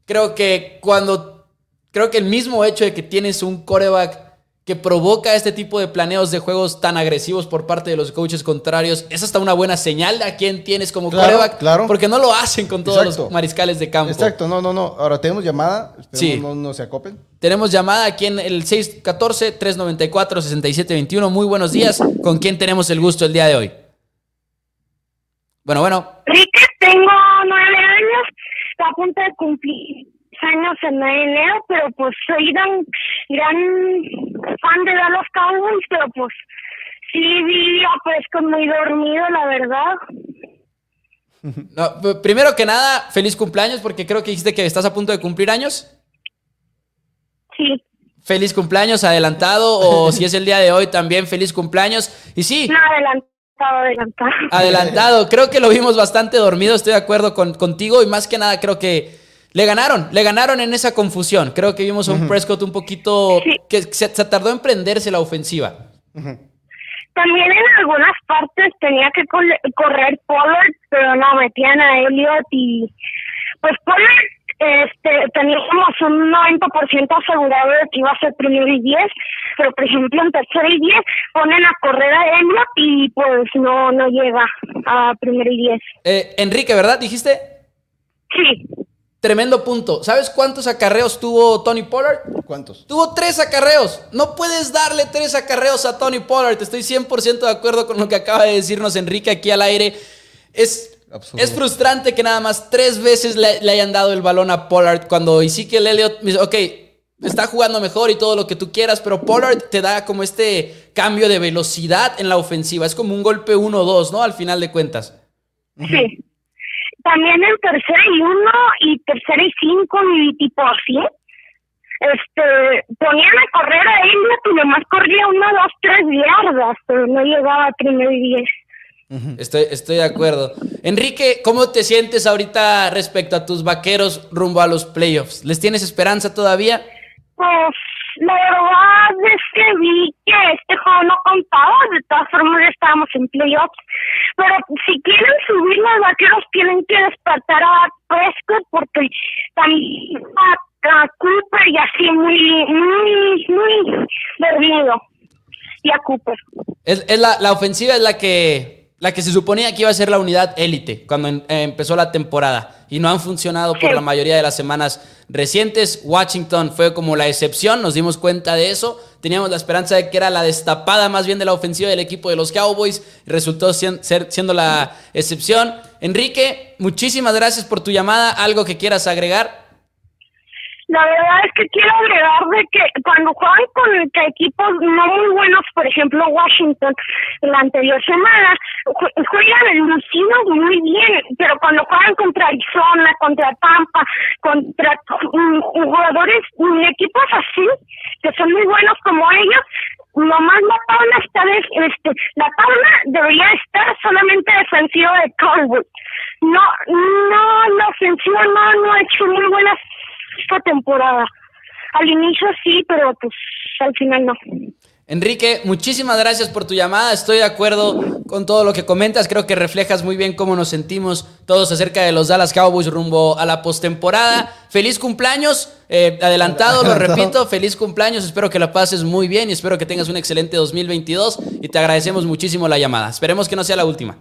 Creo que cuando. Creo que el mismo hecho de que tienes un coreback que provoca este tipo de planeos de juegos tan agresivos por parte de los coaches contrarios, es hasta una buena señal de a quién tienes como coreback. Claro. Porque no lo hacen con todos los mariscales de campo. Exacto, no, no, no. Ahora tenemos llamada. Esperemos sí. no, se acopen. Tenemos llamada aquí en el 614-394-6721. Muy buenos días. ¿Con quién tenemos el gusto el día de hoy? Bueno, bueno. Rique, tengo nueve años. Está a punto de cumplir años en enero, pero pues soy gran, gran fan de Dallas Cowboys, pero pues sí vi a Prescott muy dormido, la verdad. No, primero que nada, feliz cumpleaños, porque creo que dijiste que estás a punto de cumplir años. Sí. Feliz cumpleaños adelantado, o si es el día de hoy también, feliz cumpleaños. Y sí. No, adelantado, adelantado. Adelantado, creo que lo vimos bastante dormido, estoy de acuerdo con, contigo, y más que nada creo que le ganaron, le ganaron en esa confusión. Creo que vimos a un Prescott un poquito que se, tardó en prenderse la ofensiva. También en algunas partes tenía que correr Pollard, pero no, metían a Elliot y pues Pollard este, teníamos un 90% asegurado de que iba a ser primero y 10, pero por ejemplo en tercero y 10 ponen a correr a Elliot y pues no, no llega a primero y 10. Eh, Enrique, ¿verdad? ¿Dijiste? Sí. Tremendo punto. ¿Sabes cuántos acarreos tuvo Tony Pollard? ¿Cuántos? Tuvo tres acarreos. No puedes darle tres acarreos a Tony Pollard. Estoy 100% de acuerdo con lo que acaba de decirnos Enrique aquí al aire. Es, es frustrante que nada más tres veces le, hayan dado el balón a Pollard cuando Ezekiel Elliott dice, ok, está jugando mejor y todo lo que tú quieras, pero Pollard te da como este cambio de velocidad en la ofensiva. Es como un golpe 1-2, ¿no? Al final de cuentas. Sí también en tercera y uno y tercera y cinco y tipo así este ponían a correr a él y nomás corría uno, dos, tres yardas, pero no llegaba a primero y diez. Estoy, estoy de acuerdo. Enrique, ¿cómo te sientes ahorita respecto a tus vaqueros rumbo a los playoffs? ¿Les tienes esperanza todavía? Pues la verdad es que vi que este juego no contaba, de todas formas ya estábamos en playoffs, pero si quieren subir los vaqueros tienen que despertar a Prescott porque también a, Cooper y así muy, muy, muy dormido. Y a Cooper. Es, es la, la ofensiva es la que la que se suponía que iba a ser la unidad élite cuando en- eh, empezó la temporada y no han funcionado por la mayoría de las semanas recientes. Washington fue como la excepción, nos dimos cuenta de eso. Teníamos la esperanza de que era la destapada más bien de la ofensiva del equipo de los Cowboys y resultó sien- ser- siendo la excepción. Enrique, muchísimas gracias por tu llamada. ¿Algo que quieras agregar? La verdad es que quiero agregar de que cuando juegan contra equipos no muy buenos, por ejemplo Washington, la anterior semana, ju- juegan lucidos muy bien, pero cuando juegan contra Arizona, contra Tampa, contra jugadores, mm, equipos así, que son muy buenos como ellos, nomás la tabla está de, este, la tabla debería estar solamente defensiva de Cowboys. No, no, la ofensiva no, no ha hecho muy buenas esta temporada. Al inicio sí, pero pues al final no. Enrique, muchísimas gracias por tu llamada. Estoy de acuerdo con todo lo que comentas. Creo que reflejas muy bien cómo nos sentimos todos acerca de los Dallas Cowboys rumbo a la postemporada. Feliz cumpleaños, eh, adelantado, lo repito. Feliz cumpleaños. Espero que la pases muy bien y espero que tengas un excelente 2022. Y te agradecemos muchísimo la llamada. Esperemos que no sea la última.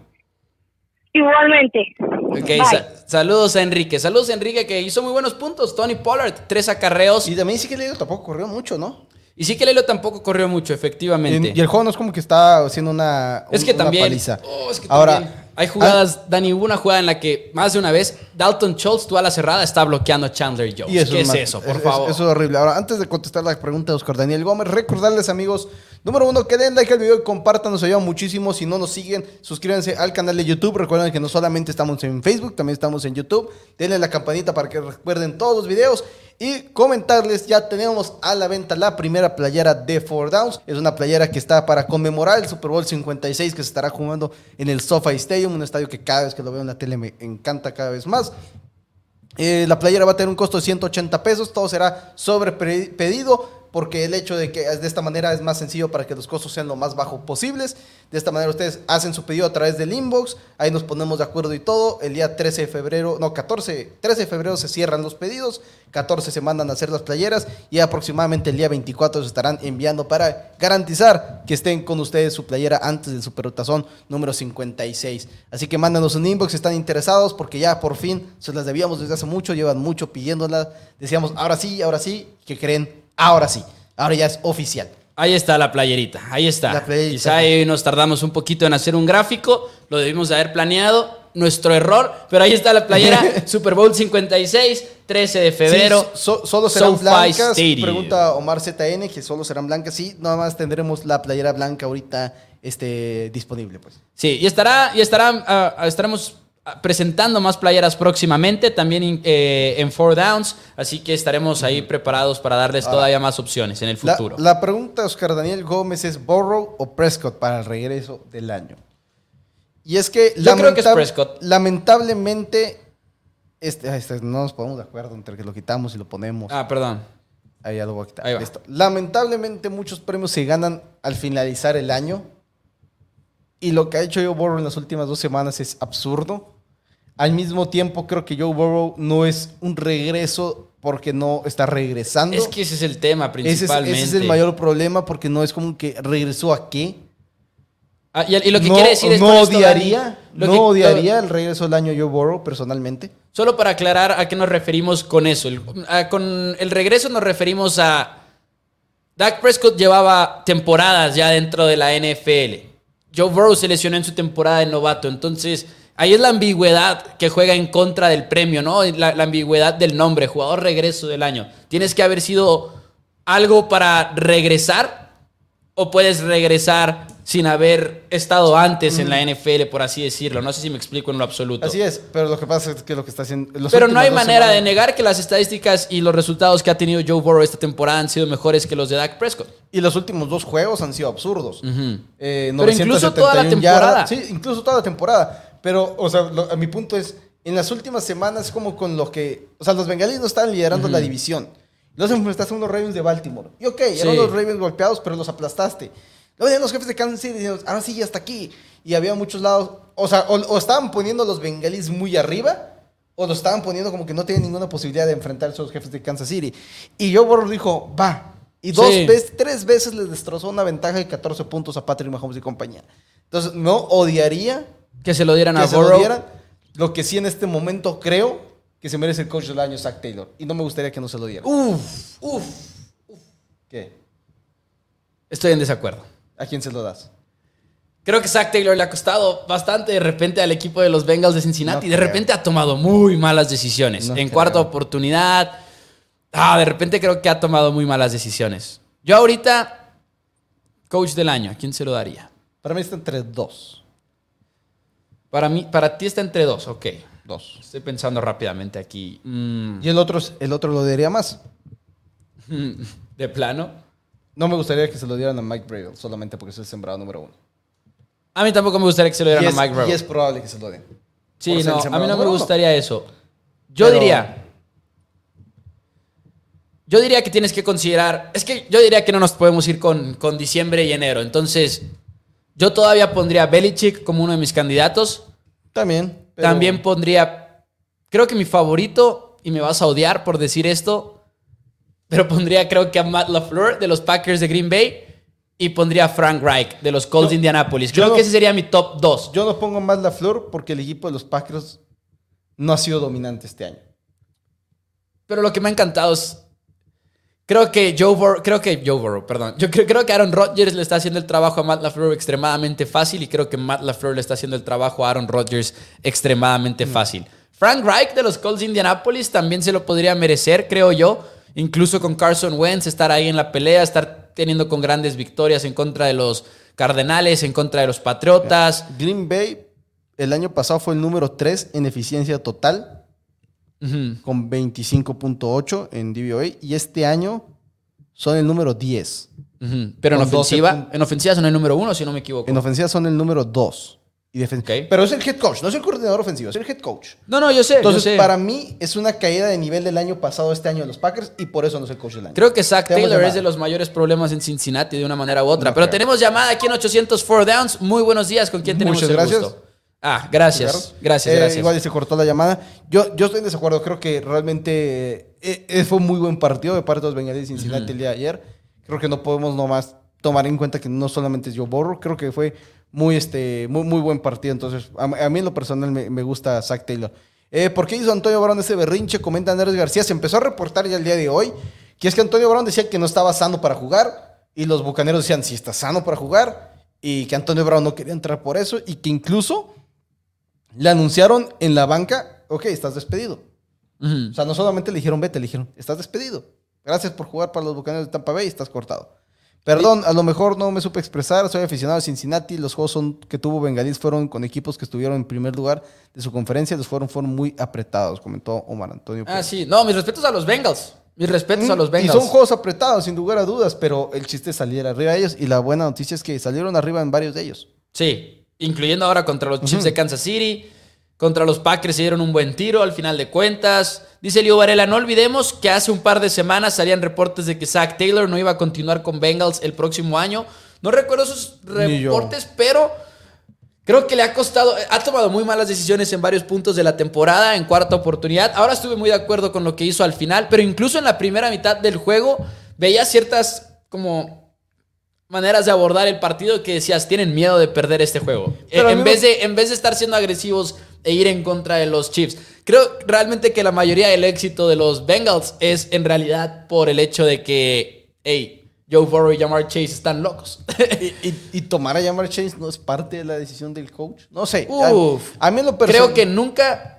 Igualmente. Ok, Bye. sa- saludos a Enrique. Saludos a Enrique que hizo muy buenos puntos. Tony Pollard, tres acarreos. Y también sí que Leo tampoco corrió mucho, ¿no? Y sí que Lelo tampoco corrió mucho, efectivamente. Y, y el juego no es como que está haciendo una, Es que una también. paliza. oh, es que Ahora, también hay jugadas, Dani, hubo una jugada en la que más de una vez Dalton Schultz, tú a la cerrada, está bloqueando a Chandler Jones. Y eso ¿Qué es, más- eso, por es- favor? Eso es horrible. Ahora, antes de contestar la pregunta de Oscar Daniel Gómez, recordarles, amigos, número uno, que den like al video y compartan, nos ayuda muchísimo. Si no nos siguen, suscríbanse al canal de YouTube. Recuerden que no solamente estamos en Facebook, también estamos en YouTube. Denle la campanita para que recuerden todos los videos. Y comentarles, ya tenemos a la venta la primera playera de Four Downs. Es una playera que está para conmemorar el Super Bowl 56 que se estará jugando en el SoFi Stadium, un estadio que cada vez que lo veo en la tele me encanta cada vez más. Eh, la playera va a tener un costo de 180 pesos, todo será sobre pedido porque el hecho de que de esta manera es más sencillo para que los costos sean lo más bajos posibles. De esta manera ustedes hacen su pedido a través del inbox, ahí nos ponemos de acuerdo y todo. El día 13 de febrero, no, 14, 13 de febrero se cierran los pedidos, 14 se mandan a hacer las playeras y aproximadamente el día 24 se estarán enviando para garantizar que estén con ustedes su playera antes del Supertazón número 56. Así que mándanos un inbox si están interesados porque ya por fin se las debíamos desde hace mucho, llevan mucho pidiéndolas. Decíamos, ahora sí, ahora sí, que creen, ahora sí, ahora ya es oficial. Ahí está la playerita, ahí está. La playerita. Quizá ahí nos tardamos un poquito en hacer un gráfico, lo debimos de haber planeado, nuestro error, pero ahí está la playera, Super Bowl 56, 13 de febrero. Sí, so- solo serán SoFi blancas. Stadium. Pregunta Omar ZN que solo serán blancas. Sí, nada más tendremos la playera blanca ahorita este, disponible, pues. Sí, y estará, y estará, ah, estaremos presentando más playeras próximamente, también eh, en Four Downs, así que estaremos ahí preparados para darles todavía más opciones en el futuro. la pregunta, Oscar Daniel Gómez, es Borrow o Prescott para el regreso del año. Y es que, Yo creo que es Prescott. lamentablemente, este, este, no nos ponemos de acuerdo entre que lo quitamos y lo ponemos. Ah, perdón. Ahí ya lo voy a quitar. Listo. Lamentablemente muchos premios se ganan al finalizar el año. Y lo que ha hecho Joe Burrow en las últimas dos semanas es absurdo. Al mismo tiempo creo que Joe Burrow no es un regreso porque no está regresando. Es que ese es el tema ese, es, principalmente. ese es el mayor problema porque no es como que regresó a qué. Ah, y, y lo que no quiere decir es no esto, odiaría, lo no que- odiaría el regreso del año Joe Burrow personalmente. Solo para aclarar a qué nos referimos con eso. El- a- con el regreso nos referimos a... Dak Prescott llevaba temporadas ya dentro de la NFL. Joe Burrow se lesionó en su temporada de novato. Entonces, ahí es la ambigüedad que juega en contra del premio, ¿no? La, la ambigüedad del nombre, jugador regreso del año. Tienes que haber sido algo para regresar o puedes regresar sin haber estado antes en la NFL, por así decirlo. No sé si me explico en lo absoluto. Así es, pero lo que pasa es que lo que está haciendo... Pero no hay manera de negar que las estadísticas y los resultados que ha tenido Joe Burrow esta temporada han sido mejores que los de Dak Prescott. Y los últimos dos juegos han sido absurdos. Eh, Pero incluso toda la 971 temporada. yardas. Sí, incluso toda la temporada. Pero, o sea, lo- a mi punto es, en las últimas semanas como con lo que... O sea, los bengalíes no estaban liderando la división. Los enfrentaste a unos Ravens de Baltimore. Y ok, eran Sí. los Ravens golpeados, pero los aplastaste. Luego venían los jefes de Kansas City diciendo, ahora sí, ya está aquí. Y había muchos lados... O sea, o, o estaban poniendo a los bengalíes muy arriba... O lo estaban poniendo como que no tienen ninguna posibilidad de enfrentarse a los jefes de Kansas City. Y Joe Burrow dijo, va. Y dos Sí. veces, tres veces les destrozó una ventaja de 14 puntos a Patrick Mahomes y compañía. Entonces, no odiaría Que se lo dieran que a se lo Burrow. dieran. Lo que sí en este momento creo que se merece el coach del año, Zach Taylor. Y no me gustaría que no se lo dieran. Uf, uf. ¿Qué? Estoy en desacuerdo. ¿A quién se lo das? Creo que Zach Taylor le ha costado bastante de repente al equipo de los Bengals de Cincinnati. No de repente ha tomado muy malas decisiones. No en creo. cuarta oportunidad. Ah, de repente creo que ha tomado muy malas decisiones. Yo ahorita, coach del año, ¿a quién se lo daría? Para mí está entre dos. Para mí, para ti está entre dos, ok. Dos. Estoy pensando rápidamente aquí. Mm, Y el otro, el otro lo daría más. de plano. No me gustaría que se lo dieran a Mike Bravel, solamente porque es el sembrado número uno. A mí tampoco me gustaría que se lo dieran es, a Mike Brown. y es probable que se lo den. Sí, no, a mí no me uno. gustaría eso. Yo Pero- diría. Yo diría que tienes que considerar. Es que yo diría que no nos podemos ir con, con diciembre y enero. Entonces, yo todavía pondría a Belichick como uno de mis candidatos. También. pero- También pondría. Creo que mi favorito, y me vas a odiar por decir esto, pero pondría creo que a Matt LaFleur de los Packers de Green Bay y pondría a Frank Reich de los Colts de Indianapolis. Creo no- que ese sería mi top 2. Yo no pongo más la flor porque el equipo de los Packers no ha sido dominante este año. Pero lo que me ha encantado es. Creo que Joe Burrow, creo que Joe Burrow, perdón. Yo creo, creo que Aaron Rodgers le está haciendo el trabajo a Matt LaFleur extremadamente fácil y creo que Matt LaFleur le está haciendo el trabajo a Aaron Rodgers extremadamente fácil. Frank Reich de los Colts de Indianapolis también se lo podría merecer, creo yo. Incluso con Carson Wentz, estar ahí en la pelea, estar teniendo con grandes victorias en contra de los Cardenales, en contra de los Patriotas. Green Bay el año pasado fue el número 3 en eficiencia total Con 25.8 en DVOA y este año son el número 10. Ujú. Pero en Con 12 ofensiva, en ofensiva son el número uno, si no me equivoco. En ofensiva son el número 2. Y. Pero es el head coach, no es el coordinador ofensivo, es el head coach. No, no, yo sé. Entonces, yo sé. para mí es una caída de nivel del año pasado este año de los Packers y por eso no es el coach del año. Creo que Zach Tenemos Taylor es de los mayores problemas en Cincinnati de una manera u otra. No Pero creo. tenemos llamada aquí en 804 Downs. Muy buenos días. ¿Con quién tenemos Muchas el gracias. gusto? Ah, gracias. Gracias, Eh, gracias. Igual se cortó la llamada. Yo, yo estoy en desacuerdo. Creo que realmente eh, eh, fue un muy buen partido de parte de los Bengalíes de Cincinnati el día de ayer. Creo que no podemos nomás tomar en cuenta que no solamente es Joe Burrow. Creo que fue muy, este, muy, muy buen partido. Entonces, a, a mí en lo personal me, me gusta Zach Taylor. Eh, ¿Por qué hizo Antonio Brown ese berrinche? Comenta Andrés García. Se empezó a reportar ya el día de hoy que es que Antonio Brown decía que no estaba sano para jugar y los bucaneros decían si está sano para jugar y que Antonio Brown no quería entrar por eso y que incluso le anunciaron en la banca, ok, estás despedido. Ujú. O sea, no solamente le dijeron vete, le dijeron, estás despedido. Gracias por jugar para los bucaneros de Tampa Bay, estás cortado. Perdón, a lo mejor no me supe expresar, soy aficionado a Cincinnati, los juegos son, que tuvo Bengalís fueron con equipos que estuvieron en primer lugar de su conferencia, los fueron, fueron muy apretados, comentó Omar Antonio. Ah, sí. No, mis respetos a los Bengals. Mis respetos a los Y Bengals. son juegos apretados, sin lugar a dudas, pero el chiste es salir arriba de ellos y la buena noticia es que salieron arriba en varios de ellos. Sí, incluyendo ahora contra los Chiefs de Kansas City. Contra los Packers se dieron un buen tiro al final de cuentas. Dice Leo Varela, no olvidemos que hace un par de semanas salían reportes de que Zach Taylor no iba a continuar con Bengals el próximo año. No recuerdo yo. reportes, pero creo que le ha costado, ha tomado muy malas decisiones en varios puntos de la temporada, en cuarta oportunidad. Ahora estuve muy de acuerdo con lo que hizo al final, pero incluso en la primera mitad del juego veía ciertas como maneras de abordar el partido que decías, tienen miedo de perder este juego. Pero Eh, en, vez de, en vez de estar siendo agresivos e ir en contra de los Chiefs. Creo realmente que la mayoría del éxito de los Bengals es en realidad por el hecho de que, hey, Joe Burrow y Jamar Chase están locos. ¿Y, y, y tomar a llamar Chase no es parte de la decisión del coach? No sé. Uf. a, a mí lo creo que nunca,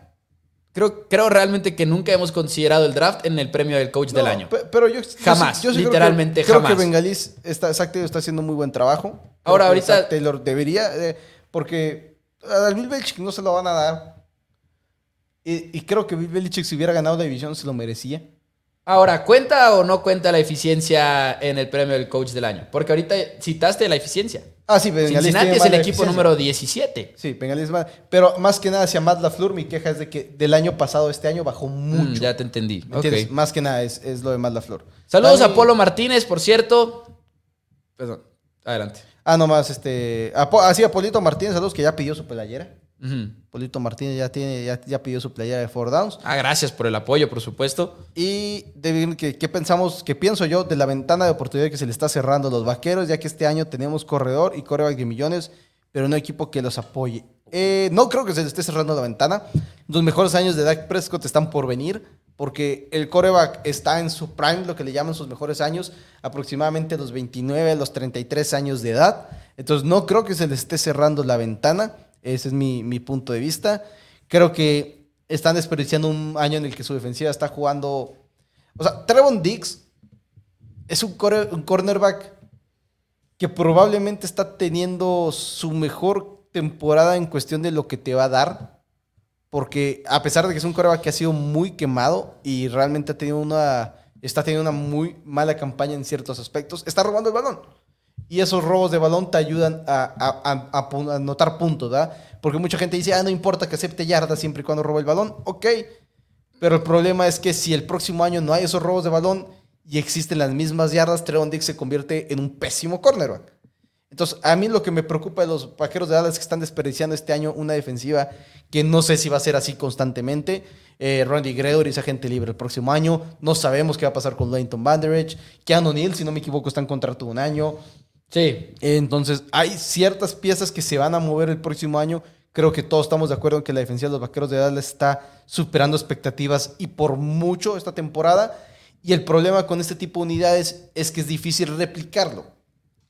creo, creo realmente que nunca hemos considerado el draft en el premio del coach del año. pe- Pero yo, yo Jamás, yo sí creo que- literalmente creo jamás. que Bengalís está, Zach Taylor está haciendo muy buen trabajo. Ahora, ahorita- Zach Taylor debería, eh, porque a Bill Belichick no se lo van a dar. Y, y creo que Bill Belichick si hubiera ganado la división se lo merecía. Ahora, ¿cuenta o no cuenta la eficiencia en el premio del coach del año? Porque ahorita citaste la eficiencia. Ah, sí, Bengalís Cincinnati es el equipo número 17. Sí, Bengalís más. Pero más que nada hacia Matt LaFleur, mi queja es de que del año pasado este año bajó Mm, mucho. ya te entendí. ¿Me? Más que nada es, es lo de Matt LaFleur. Saludos Dani- a Polo Martínez, por cierto. Perdón, adelante. Ah, nomás, este. A, Po- ah, sí, a Polito Martínez, saludos que ya pidió su Polito Martínez ya, tiene, ya, ya pidió su playera de Four Downs. Ah, gracias por el apoyo, por supuesto. Y de, ¿qué, qué pensamos, qué pienso yo de la ventana de oportunidad que se le está cerrando a los vaqueros, ya que este año tenemos corredor y coreback de millones, pero no equipo que los apoye. Eh, no creo que se le esté cerrando la ventana. Los mejores años de Dak Prescott están por venir, porque el coreback está en su prime, lo que le llaman sus mejores años, aproximadamente los 29 a los 33 años de edad. Entonces no creo que se le esté cerrando la ventana. Ese es mi, mi punto de vista. Creo que están desperdiciando un año en el que su defensiva está jugando. O sea, Trevon Diggs es un, cornerback que probablemente está teniendo su mejor temporada en cuestión de lo que te va a dar. Porque a pesar de que es un coreback que ha sido muy quemado y realmente ha tenido una, está teniendo una muy mala campaña en ciertos aspectos, está robando el balón. Y esos robos de balón te ayudan a, a- anotar puntos, ¿verdad? Porque mucha gente dice, ah, no importa que acepte yardas siempre y cuando robe el balón. Ok, pero el problema es que si el próximo año no hay esos robos de balón y existen las mismas yardas, Trevon Diggs se convierte en un pésimo cornerback. Entonces, a mí lo que me preocupa de los vaqueros de Dallas es que están desperdiciando este año una defensiva que no sé si va a ser así constantemente. Eh, Randy Gregory es agente libre el próximo año. No sabemos qué va a pasar con Leighton Vanderich. Keanu Neal, si no me equivoco, está en contrato de un año. Sí. Entonces, hay ciertas piezas que se van a mover el próximo año. Creo que todos estamos de acuerdo en que la defensiva de los vaqueros de Dallas está superando expectativas y por mucho esta temporada. Y el problema con este tipo de unidades es que es difícil replicarlo.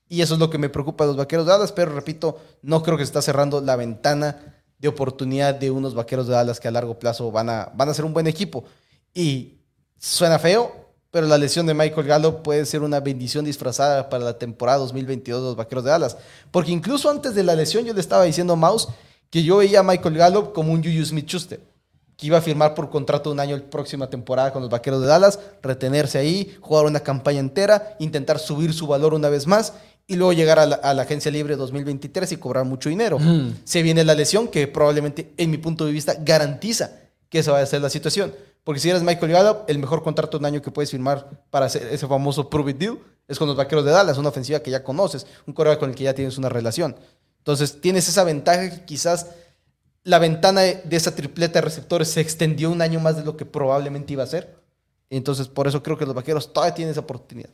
Y eso es lo que me preocupa de los vaqueros de Dallas. Pero repito, no creo que se está cerrando la ventana de oportunidad de unos vaqueros de Dallas que a largo plazo van a, van a ser un buen equipo. Y suena feo, pero la lesión de Michael Gallup puede ser una bendición disfrazada para la temporada 2022 de los Vaqueros de Dallas. Porque incluso antes de la lesión yo le estaba diciendo a Mouse que yo veía a Michael Gallup como un Juju Smith-Schuster, que iba a firmar por contrato de un año la próxima temporada con los Vaqueros de Dallas, retenerse ahí, jugar una campaña entera, intentar subir su valor una vez más y luego llegar a la, a la agencia libre 2023 y cobrar mucho dinero. Se viene la lesión que probablemente, en mi punto de vista, garantiza que esa va a ser la situación. Porque si eres Michael Gallup, el mejor contrato de un año que puedes firmar para hacer ese famoso prove it deal es con los vaqueros de Dallas, una ofensiva que ya conoces, un corredor con el que ya tienes una relación. Entonces tienes esa ventaja que quizás la ventana de, esa tripleta de receptores se extendió un año más de lo que probablemente iba a ser. Entonces por eso creo que los vaqueros todavía tienen esa oportunidad.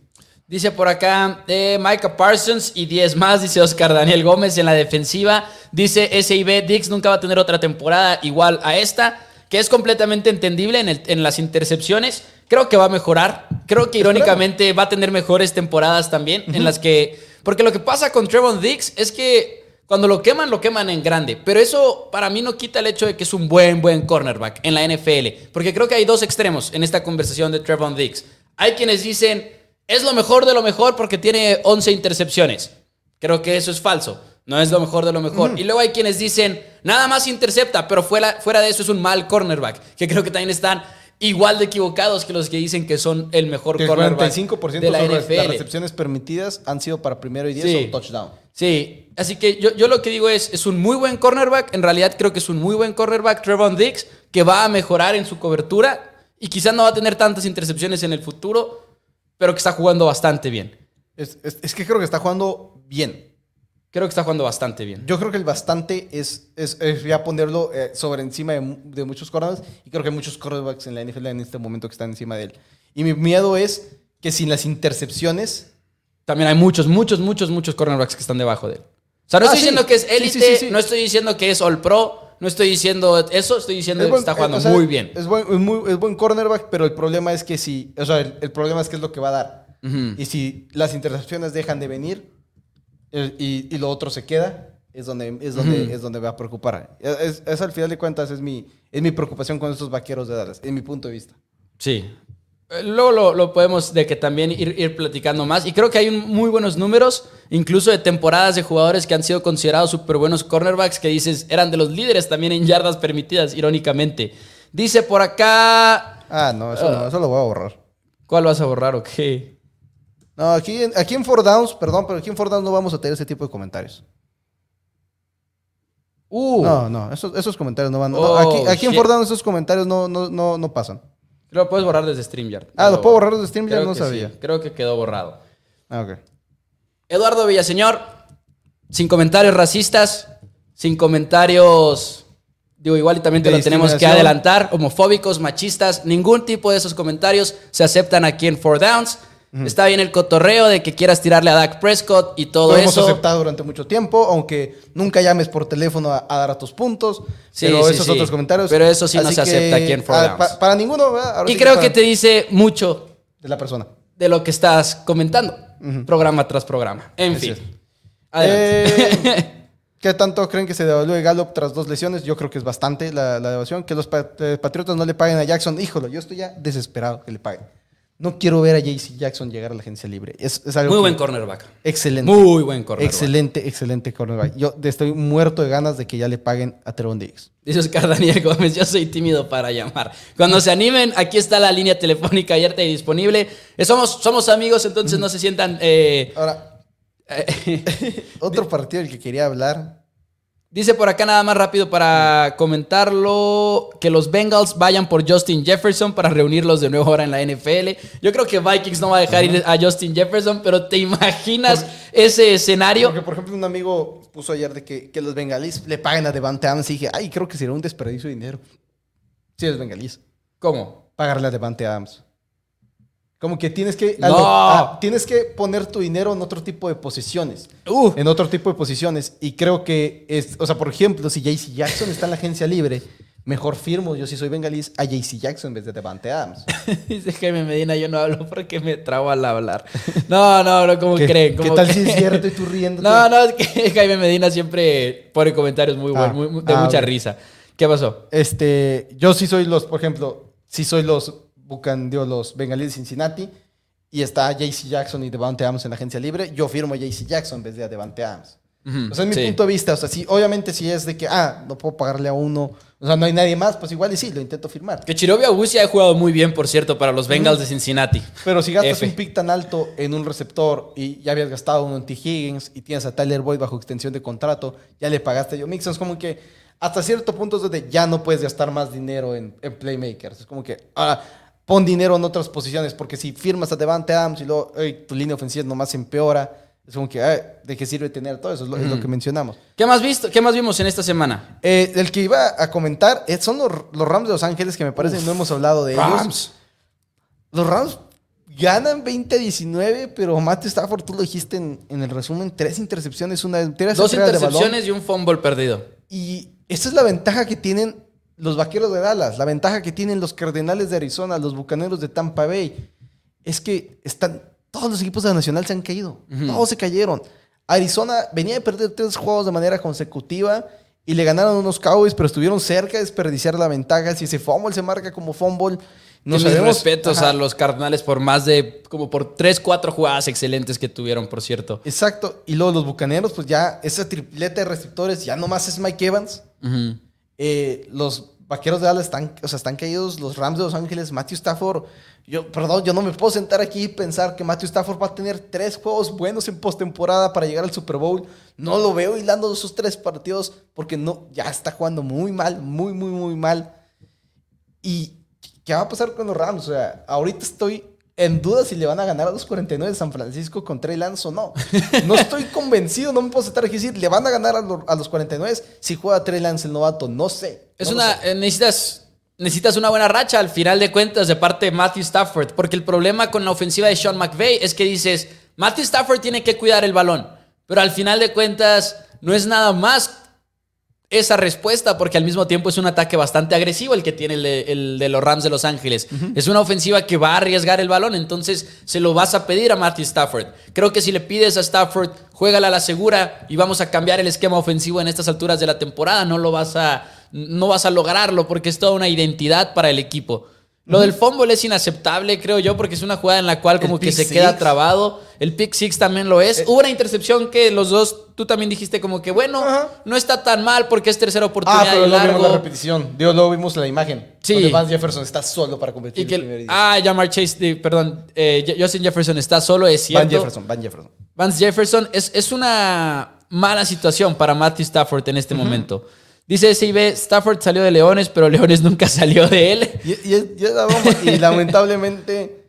Dice por acá eh, Micah Parsons y 10 más, dice Oscar Daniel Gómez en la defensiva. Dice SIB, Dix nunca va a tener otra temporada igual a esta, que es completamente entendible en, el- en las intercepciones. Creo que va a mejorar. Creo que irónicamente va a tener mejores temporadas también en las que... Porque lo que pasa con Trevon Dix es que cuando lo queman, lo queman en grande. Pero eso para mí no quita el hecho de que es un buen, buen cornerback en la NFL. Porque creo que hay dos extremos en esta conversación de Trevon Dix. Hay quienes dicen, es lo mejor de lo mejor porque tiene 11 intercepciones. Creo que eso es falso. No es lo mejor de lo mejor. Y luego hay quienes dicen, nada más intercepta, pero fuera, fuera de eso es un mal cornerback. Que creo que también están igual de equivocados que los que dicen que son el mejor Que el cornerback 45% de la NFL. las recepciones permitidas han sido para primero y 10 Sí. o touchdown. Sí, así que yo, yo lo que digo es, es un muy buen cornerback. En realidad creo que es un muy buen cornerback, Trevon Diggs, que va a mejorar en su cobertura y quizás no va a tener tantas intercepciones en el futuro, pero que está jugando bastante bien. Es, es- es que creo que está jugando bien. Creo que está jugando bastante bien. Yo creo que el bastante es, es, es ya ponerlo eh, sobre encima de, de muchos cornerbacks. Y creo que hay muchos cornerbacks en la NFL en este momento que están encima de él. Y mi miedo es que sin las intercepciones. También hay muchos, muchos, muchos, muchos cornerbacks que están debajo de él. O sea, no Ah, estoy sí. diciendo que es élite, sí, sí, no estoy diciendo que es All Pro, no estoy diciendo eso, estoy diciendo que buen- está jugando eh, o sea, muy bien. Es buen, es muy- es buen cornerback, pero el problema es que si. O sea, el, el problema es que es lo que va a dar. Ujú. Y si las intercepciones dejan de venir y, y lo otro se queda, es donde, es donde, es donde va a preocupar. Es, es- al final de cuentas es mi, es mi preocupación con estos vaqueros de Dallas, en mi punto de vista. Sí. Eh, Luego lo, lo podemos de que también ir, ir platicando más. Y creo que hay un- muy buenos números, incluso de temporadas de jugadores que han sido considerados súper buenos cornerbacks, que dices, eran de los líderes también en yardas permitidas, irónicamente. Dice por acá... Ah, no, eso no, eso lo voy a borrar. ¿Cuál vas a borrar o qué? No, aquí, en- aquí en Four Downs, perdón, pero aquí en Four Downs no vamos a tener ese tipo de comentarios. Uh, No, no, esos, esos comentarios no van. no, Oh, aquí aquí en shit. Four Downs esos comentarios no, no, no, no pasan. Lo puedes borrar desde StreamYard. Ah, ¿lo puedo borrar desde StreamYard? No sabía. sí, creo que quedó borrado. Ah, ok. Eduardo Villaseñor, sin comentarios racistas, sin comentarios, digo, igual y también te lo tenemos que adelantar, homofóbicos, machistas, ningún tipo de esos comentarios se aceptan aquí en Four Downs. Está bien el cotorreo de que quieras tirarle a Dak Prescott y todo Lo hemos eso. aceptado durante mucho tiempo, aunque nunca llames por teléfono a, a dar a tus puntos. Sí, pero sí, esos sí. otros comentarios. Pero eso sí no se acepta aquí en Four ah, pa- para ninguno, Y creo que te dice mucho De la persona. de lo que estás comentando, programa tras programa. En Así fin. es. Adelante. Eh, ¿Qué tanto creen que se devalúe Gallup tras dos lesiones? Yo creo que es bastante la, la devaluación. Que los eh, Patriotas no le paguen a Jackson. Híjole, yo estoy ya desesperado que le paguen. No quiero ver a JC Jackson llegar a la agencia libre. Es, es algo Muy que- buen cornerback. Excelente. Muy buen cornerback. Excelente, excelente cornerback. Yo estoy muerto de ganas de que ya le paguen a Teron Diggs. Dice Oscar Daniel Gómez, yo soy tímido para llamar. Cuando se animen, aquí está la línea telefónica abierta y disponible. Eh, somos, somos amigos, entonces no se sientan... eh, Ahora, eh, otro partido del que quería hablar. Dice por acá nada más rápido para comentarlo que los Bengals vayan por Justin Jefferson para reunirlos de nuevo ahora en la NFL. Yo creo que Vikings no va a dejar ir a Justin Jefferson, pero ¿te imaginas ese escenario? Porque, por ejemplo, un amigo puso ayer de que, que los bengalíes le paguen a Devante Adams y dije, ay, creo que sería un desperdicio de dinero. Sí, los bengalíes. ¿Cómo? Pagarle a Devante Adams. Como que tienes que, No. ah, tienes que poner tu dinero en otro tipo de posiciones. Uh, En otro tipo de posiciones. Y creo que, es, o sea, por ejemplo, si JC Jackson está en la agencia libre, mejor firmo, yo si soy bengalís, a JC Jackson en vez de Devante Adams. dice Jaime Medina, yo no hablo porque me trabo al hablar. No, no, no, ¿cómo ¿Qué, creen? ¿qué ¿Cómo tal si es cierto y tú riendo? No, no, es que Jaime Medina siempre pone comentarios muy buenos, Ah, muy- muy- de ah, mucha risa. ¿Qué pasó? Este, yo sí soy los, por ejemplo, sí soy los Bucan, digo, los bengalíes de Cincinnati y está JC Jackson y Devante Adams en la agencia libre, yo firmo a JC Jackson en vez de a Devante Adams. O sea, en mi sí. punto de vista, o sea, sí, obviamente si es de que, ah, no puedo pagarle a uno, o sea, no hay nadie más, pues igual y sí, lo intento firmar. Que Chirobi Agusi ha jugado muy bien, por cierto, para los Bengals de Cincinnati. Pero si gastas F. un pick tan alto en un receptor y ya habías gastado uno en T. Higgins y tienes a Tyler Boyd bajo extensión de contrato, ya le pagaste a Joe Mixon, es como que hasta cierto punto es donde ya no puedes gastar más dinero en, en playmakers. Es como que, ahora, pon dinero en otras posiciones, porque si firmas a Devante Adams y luego ey, tu línea ofensiva nomás empeora, es como que, ay, ¿de qué sirve tener todo eso? Es lo, es lo que mencionamos. ¿Qué más visto? ¿Qué más vimos en esta semana? Eh, el que iba a comentar eh, son los, los Rams de Los Ángeles, que me parece que no hemos hablado de ellos. Rams. Los Rams ganan 20-19, pero Matthew Stafford, tú lo dijiste en, en el resumen, tres intercepciones, una, tres Dos entregas de balón. intercepciones y un fumble perdido. Y esa es la ventaja que tienen los Vaqueros de Dallas, la ventaja que tienen los Cardenales de Arizona, los Bucaneros de Tampa Bay. Es que están, todos los equipos de la Nacional se han caído, todos se cayeron. Arizona venía de perder tres juegos de manera consecutiva y le ganaron unos Cowboys, pero estuvieron cerca de desperdiciar la ventaja. Si ese fumble se marca como fumble, no mis sabemos. respetos Ajá. a los Cardinales por más de, como por 3, 4 jugadas excelentes que tuvieron, por cierto. Exacto. Y luego los Bucaneros, pues ya esa tripleta de receptores, ya nomás es Mike Evans. Ujú. Eh, los vaqueros de Dallas están, o sea, están caídos, los Rams de Los Ángeles, Matthew Stafford. Yo, perdón, yo no me puedo sentar aquí y pensar que Matthew Stafford va a tener tres juegos buenos en postemporada para llegar al Super Bowl. No lo veo hilando esos tres partidos porque no, ya está jugando muy mal, muy, muy, muy mal. ¿Y qué va a pasar con los Rams? O sea, ahorita estoy en duda si le van a ganar a los 49 de San Francisco con Trey Lance o no. No estoy convencido, no me puedo sentar aquí decir, le van a ganar a, los- a los 49 si juega Trey Lance el novato. No sé. Es no una. sé. eh, necesitas. Necesitas una buena racha al final de cuentas de parte de Matthew Stafford. Porque el problema con la ofensiva de Sean McVay es que dices, Matthew Stafford tiene que cuidar el balón. Pero al final de cuentas no es nada más esa respuesta porque al mismo tiempo es un ataque bastante agresivo el que tiene el de, el de los Rams de Los Ángeles. Es una ofensiva que va a arriesgar el balón, entonces se lo vas a pedir a Matthew Stafford. Creo que si le pides a Stafford, juégala a la segura y vamos a cambiar el esquema ofensivo en estas alturas de la temporada, no lo vas a no vas a lograrlo porque es toda una identidad para el equipo. Lo del fumble es inaceptable, creo yo, porque es una jugada en la cual como que se queda trabado. El pick six también lo es. Hubo una intercepción que los dos, tú también dijiste como que, bueno, Ajá. no está tan mal porque es tercera oportunidad Ah, pero y luego vimos la largo. repetición. Digo, luego vimos la imagen. Sí. Donde Vance Jefferson está solo para competir Y que el primer día. ah, Jamar Chase, perdón, eh, Justin Jefferson está solo, es cierto. Van Jefferson, Van Jefferson. Vance Jefferson es, es una mala situación para Matthew Stafford en este momento. Dice SIB, Stafford salió de Leones, pero Leones nunca salió de él. Y, lamentablemente,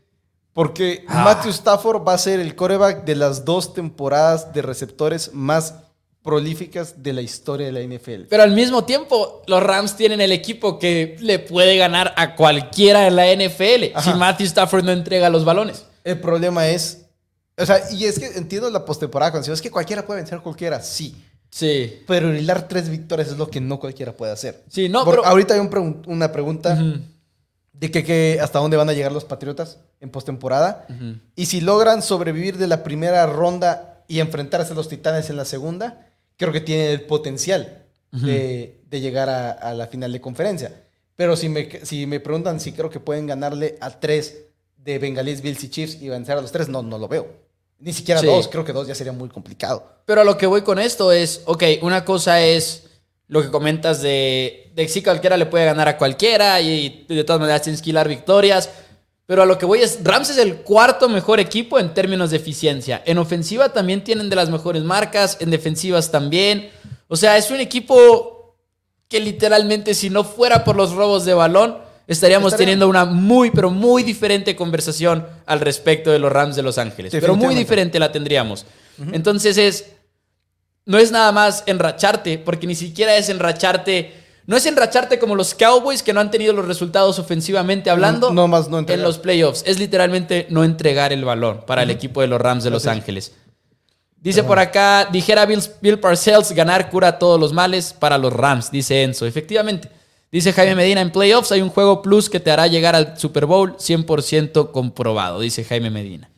porque Ah. Matthew Stafford va a ser el coreback de las dos temporadas de receptores más prolíficas de la historia de la NFL. Pero al mismo tiempo, los Rams tienen el equipo que le puede ganar a cualquiera en la NFL Ajá. si Matthew Stafford no entrega los balones. El problema es. O sea, y es que entiendo la postemporada es que cualquiera puede vencer a cualquiera, sí. Sí. Pero hilar tres victorias es lo que no cualquiera puede hacer. Sí, no, Por- pero- Ahorita hay un pregun- una pregunta de que, que hasta dónde van a llegar los Patriotas en postemporada. Y si logran sobrevivir de la primera ronda y enfrentarse a los Titanes en la segunda, creo que tienen el potencial de, de llegar a, a la final de conferencia. Pero si me, si me preguntan si creo que pueden ganarle a tres de Bengalíes, Bills y Chiefs y vencer a los tres, no, no lo veo. Ni siquiera Sí. dos, creo que dos ya sería muy complicado. Pero a lo que voy con esto es, ok, una cosa es lo que comentas de, de que sí cualquiera le puede ganar a cualquiera y de todas maneras tienes que hilar victorias. Pero a lo que voy es, Rams es el cuarto mejor equipo en términos de eficiencia. En ofensiva también tienen de las mejores marcas, en defensivas también. O sea, es un equipo que literalmente si no fuera por los robos de balón, estaríamos Estaría- teniendo una muy, pero muy diferente conversación al respecto de los Rams de Los Ángeles. Pero muy diferente la tendríamos. Entonces es, no es nada más enracharte, porque ni siquiera es enracharte. No es enracharte como los Cowboys que no han tenido los resultados ofensivamente hablando No- no más no en los playoffs. Es literalmente no entregar el balón para el equipo de los Rams de Los Ángeles. Dice por acá, dijera Bill, Bill Parcells, ganar cura todos los males para los Rams, dice Enzo. Efectivamente. Dice Jaime Medina, en playoffs hay un juego plus que te hará llegar al Super Bowl 100% comprobado, dice Jaime Medina.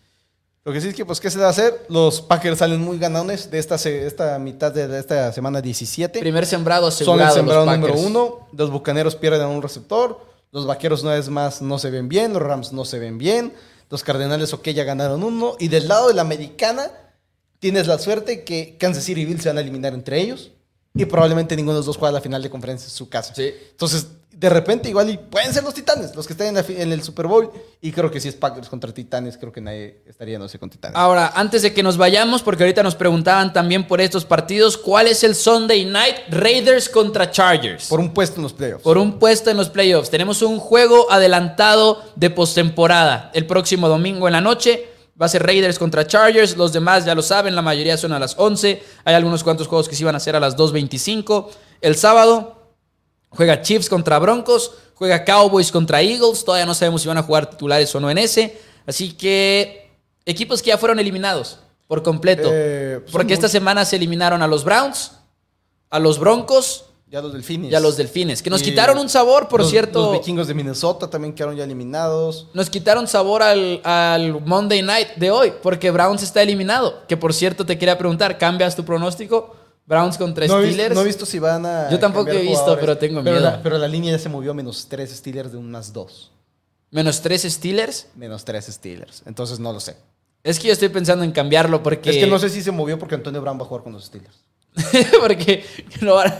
Lo que sí es que, pues, ¿qué se va a hacer? Los Packers salen muy ganones de esta, esta mitad de, esta semana 17. Primer sembrado Son asegurado. el sembrado los número uno. Los Bucaneros pierden a un receptor. Los Vaqueros, una vez más, no se ven bien. Los Rams no se ven bien. Los Cardenales, ok, ya ganaron uno. Y del lado de la americana, tienes la suerte que Kansas City y Bills se van a eliminar entre ellos. Y probablemente ninguno de los dos juega la final de conferencia en su casa. Sí. Entonces, de repente, igual y pueden ser los Titanes los que estén en, la en el Super Bowl. Y creo que si es Packers contra Titanes, creo que nadie estaría no sé con Titanes. Ahora, antes de que nos vayamos, porque ahorita nos preguntaban también por estos partidos, ¿cuál es el Sunday Night Raiders contra Chargers? Por un puesto en los playoffs. Por un puesto en los playoffs. Tenemos un juego adelantado de postemporada el próximo domingo en la noche. Va a ser Raiders contra Chargers. Los demás ya lo saben, la mayoría son a las 11. Hay algunos cuantos juegos que sí van a ser a las 2.25. El sábado juega Chiefs contra Broncos. Juega Cowboys contra Eagles. Todavía no sabemos si van a jugar titulares o no en ese. Así que equipos que ya fueron eliminados por completo. Eh, son Porque esta semana se eliminaron a los Browns, a los Broncos ya los Delfines. y a los Delfines. Que nos Y quitaron un sabor, por los- cierto. Los vikingos de Minnesota también quedaron ya eliminados. Nos quitaron sabor al, al Monday Night de hoy, porque Browns está eliminado. Que por cierto, te quería preguntar, ¿cambias tu pronóstico? Browns contra No Steelers. visto, no he visto si van a. Yo tampoco he visto, pero tengo Pero miedo. la, pero la línea ya se movió a menos 3 Steelers de un más 2. Menos tres Steelers. Menos 3 Steelers. Entonces no lo sé. Es que yo estoy pensando en cambiarlo porque. Es que no sé si se movió porque Antonio Brown va a jugar con los Steelers. porque no va,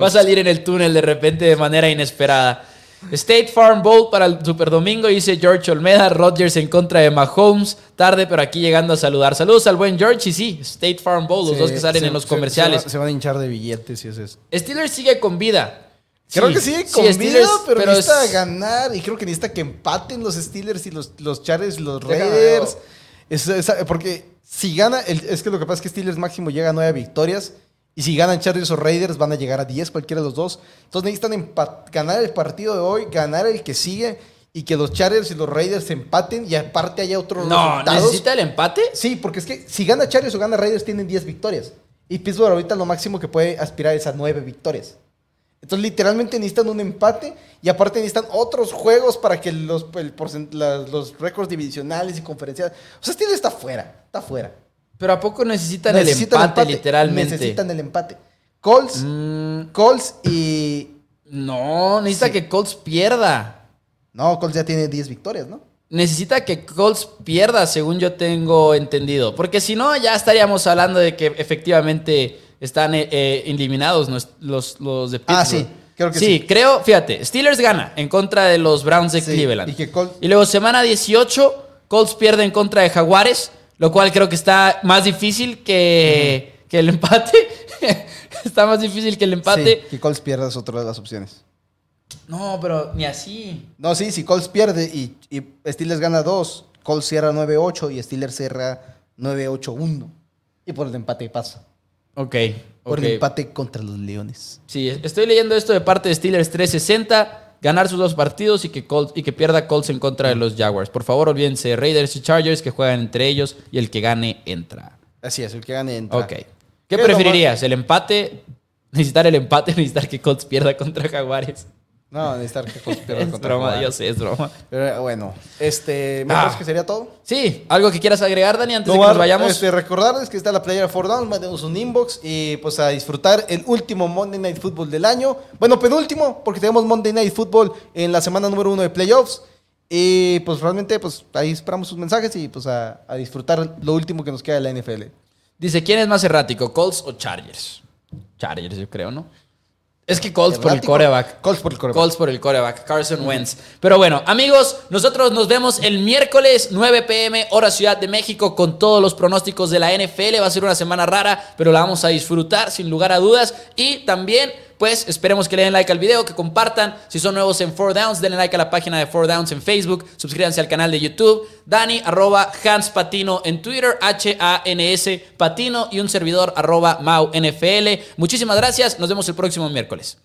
va a salir en el túnel de repente de manera inesperada. State Farm Bowl para el Super Domingo, dice George Olmeda, Rodgers en contra de Mahomes, tarde pero aquí llegando a saludar. Saludos al buen George y sí, State Farm Bowl, los dos que salen se- en los comerciales. Se, va- se van a hinchar de billetes y eso es. Steelers sigue con vida. Creo Sí, que sigue sí, con vida, Steelers, pero, es- necesita ganar. Y creo que necesita que empaten los Steelers y los, los Chargers y los Raiders. Es- es- porque si gana, el- es que lo que pasa es que Steelers máximo llega a nueve victorias. Y si ganan Chargers o Raiders, van a llegar a 10, cualquiera de los dos. Entonces necesitan ganar el partido de hoy, ganar el que sigue. Y que los Chargers y los Raiders empaten. Y aparte haya otros No, resultados. necesita el empate. Sí, porque es que si gana Chargers o gana Raiders, tienen 10 victorias. Y Pittsburgh ahorita lo máximo que puede aspirar es a 9 victorias. Entonces, literalmente necesitan un empate y aparte necesitan otros juegos para que los, el porcent- la- los récords divisionales y conferenciales. O sea, Steelers está fuera, está fuera. Pero ¿a poco necesitan, Necesitan el empate, literalmente? Necesitan el empate. Colts, Mm, Colts y. no, necesita Sí. que Colts pierda. No, Colts ya tiene 10 victorias, ¿no? Necesita que Colts pierda, según yo tengo entendido. Porque si no, ya estaríamos hablando de que efectivamente están eh, eh, eliminados los, los de Pittsburgh. Ah, sí, creo que sí. sí. creo, fíjate, Steelers gana en contra de los Browns de Sí, Cleveland. y que Colts- Y luego semana 18, Colts pierde en contra de Jaguares, lo cual creo que está más difícil que, que el empate. está más difícil que el empate. Sí, que Colts pierda es otra de las opciones. No, pero ni así. No, sí, si Colts pierde y, y Steelers gana 2, Colts cierra 9-8 y Steelers cierra 9-8-1. Y por el empate pasa. Ok, Por el empate contra los Leones. Sí, estoy leyendo esto de parte de Steelers 360. Ganar sus dos partidos y que, Colts, y que pierda Colts en contra de los Jaguars. Por favor, olvídense Raiders y Chargers que juegan entre ellos y el que gane entra. Así es, el que gane entra. Ok. ¿Qué ¿Qué preferirías? ¿El empate? ¿Necesitar el empate necesitar que Colts pierda contra Jaguares? No, necesitar que Colts pierda Es contra broma, yo sé, es broma. Pero bueno, este, ¿me Ah. parece que sería todo? Sí, ¿algo que quieras agregar, Dani, antes de que nos vayamos? este, recordarles que está la playera For Down, mandemos un inbox y pues a disfrutar el último Monday Night Football del año. Bueno, penúltimo, porque tenemos Monday Night Football en la semana número uno de playoffs. Y pues realmente, pues ahí esperamos sus mensajes y pues a, a disfrutar lo último que nos queda de la NFL. Dice, ¿quién es más errático, Colts o Chargers? Chargers, yo creo, ¿no? Es que Colts por el coreback. Colts por el coreback. Colts por el coreback, Carson Wentz. Pero bueno, amigos, nosotros nos vemos el miércoles 9 pm, hora Ciudad de México, con todos los pronósticos de la NFL. Va a ser una semana rara, pero la vamos a disfrutar sin lugar a dudas. Y también, pues, esperemos que le den like al video, que compartan. Si son nuevos en 4Downs, denle like a la página de 4Downs en Facebook. Suscríbanse al canal de YouTube. Dani, arroba Hans Patino en Twitter, H-A-N-S Patino y un servidor, arroba Mau NFL. Muchísimas gracias. Nos vemos el próximo miércoles.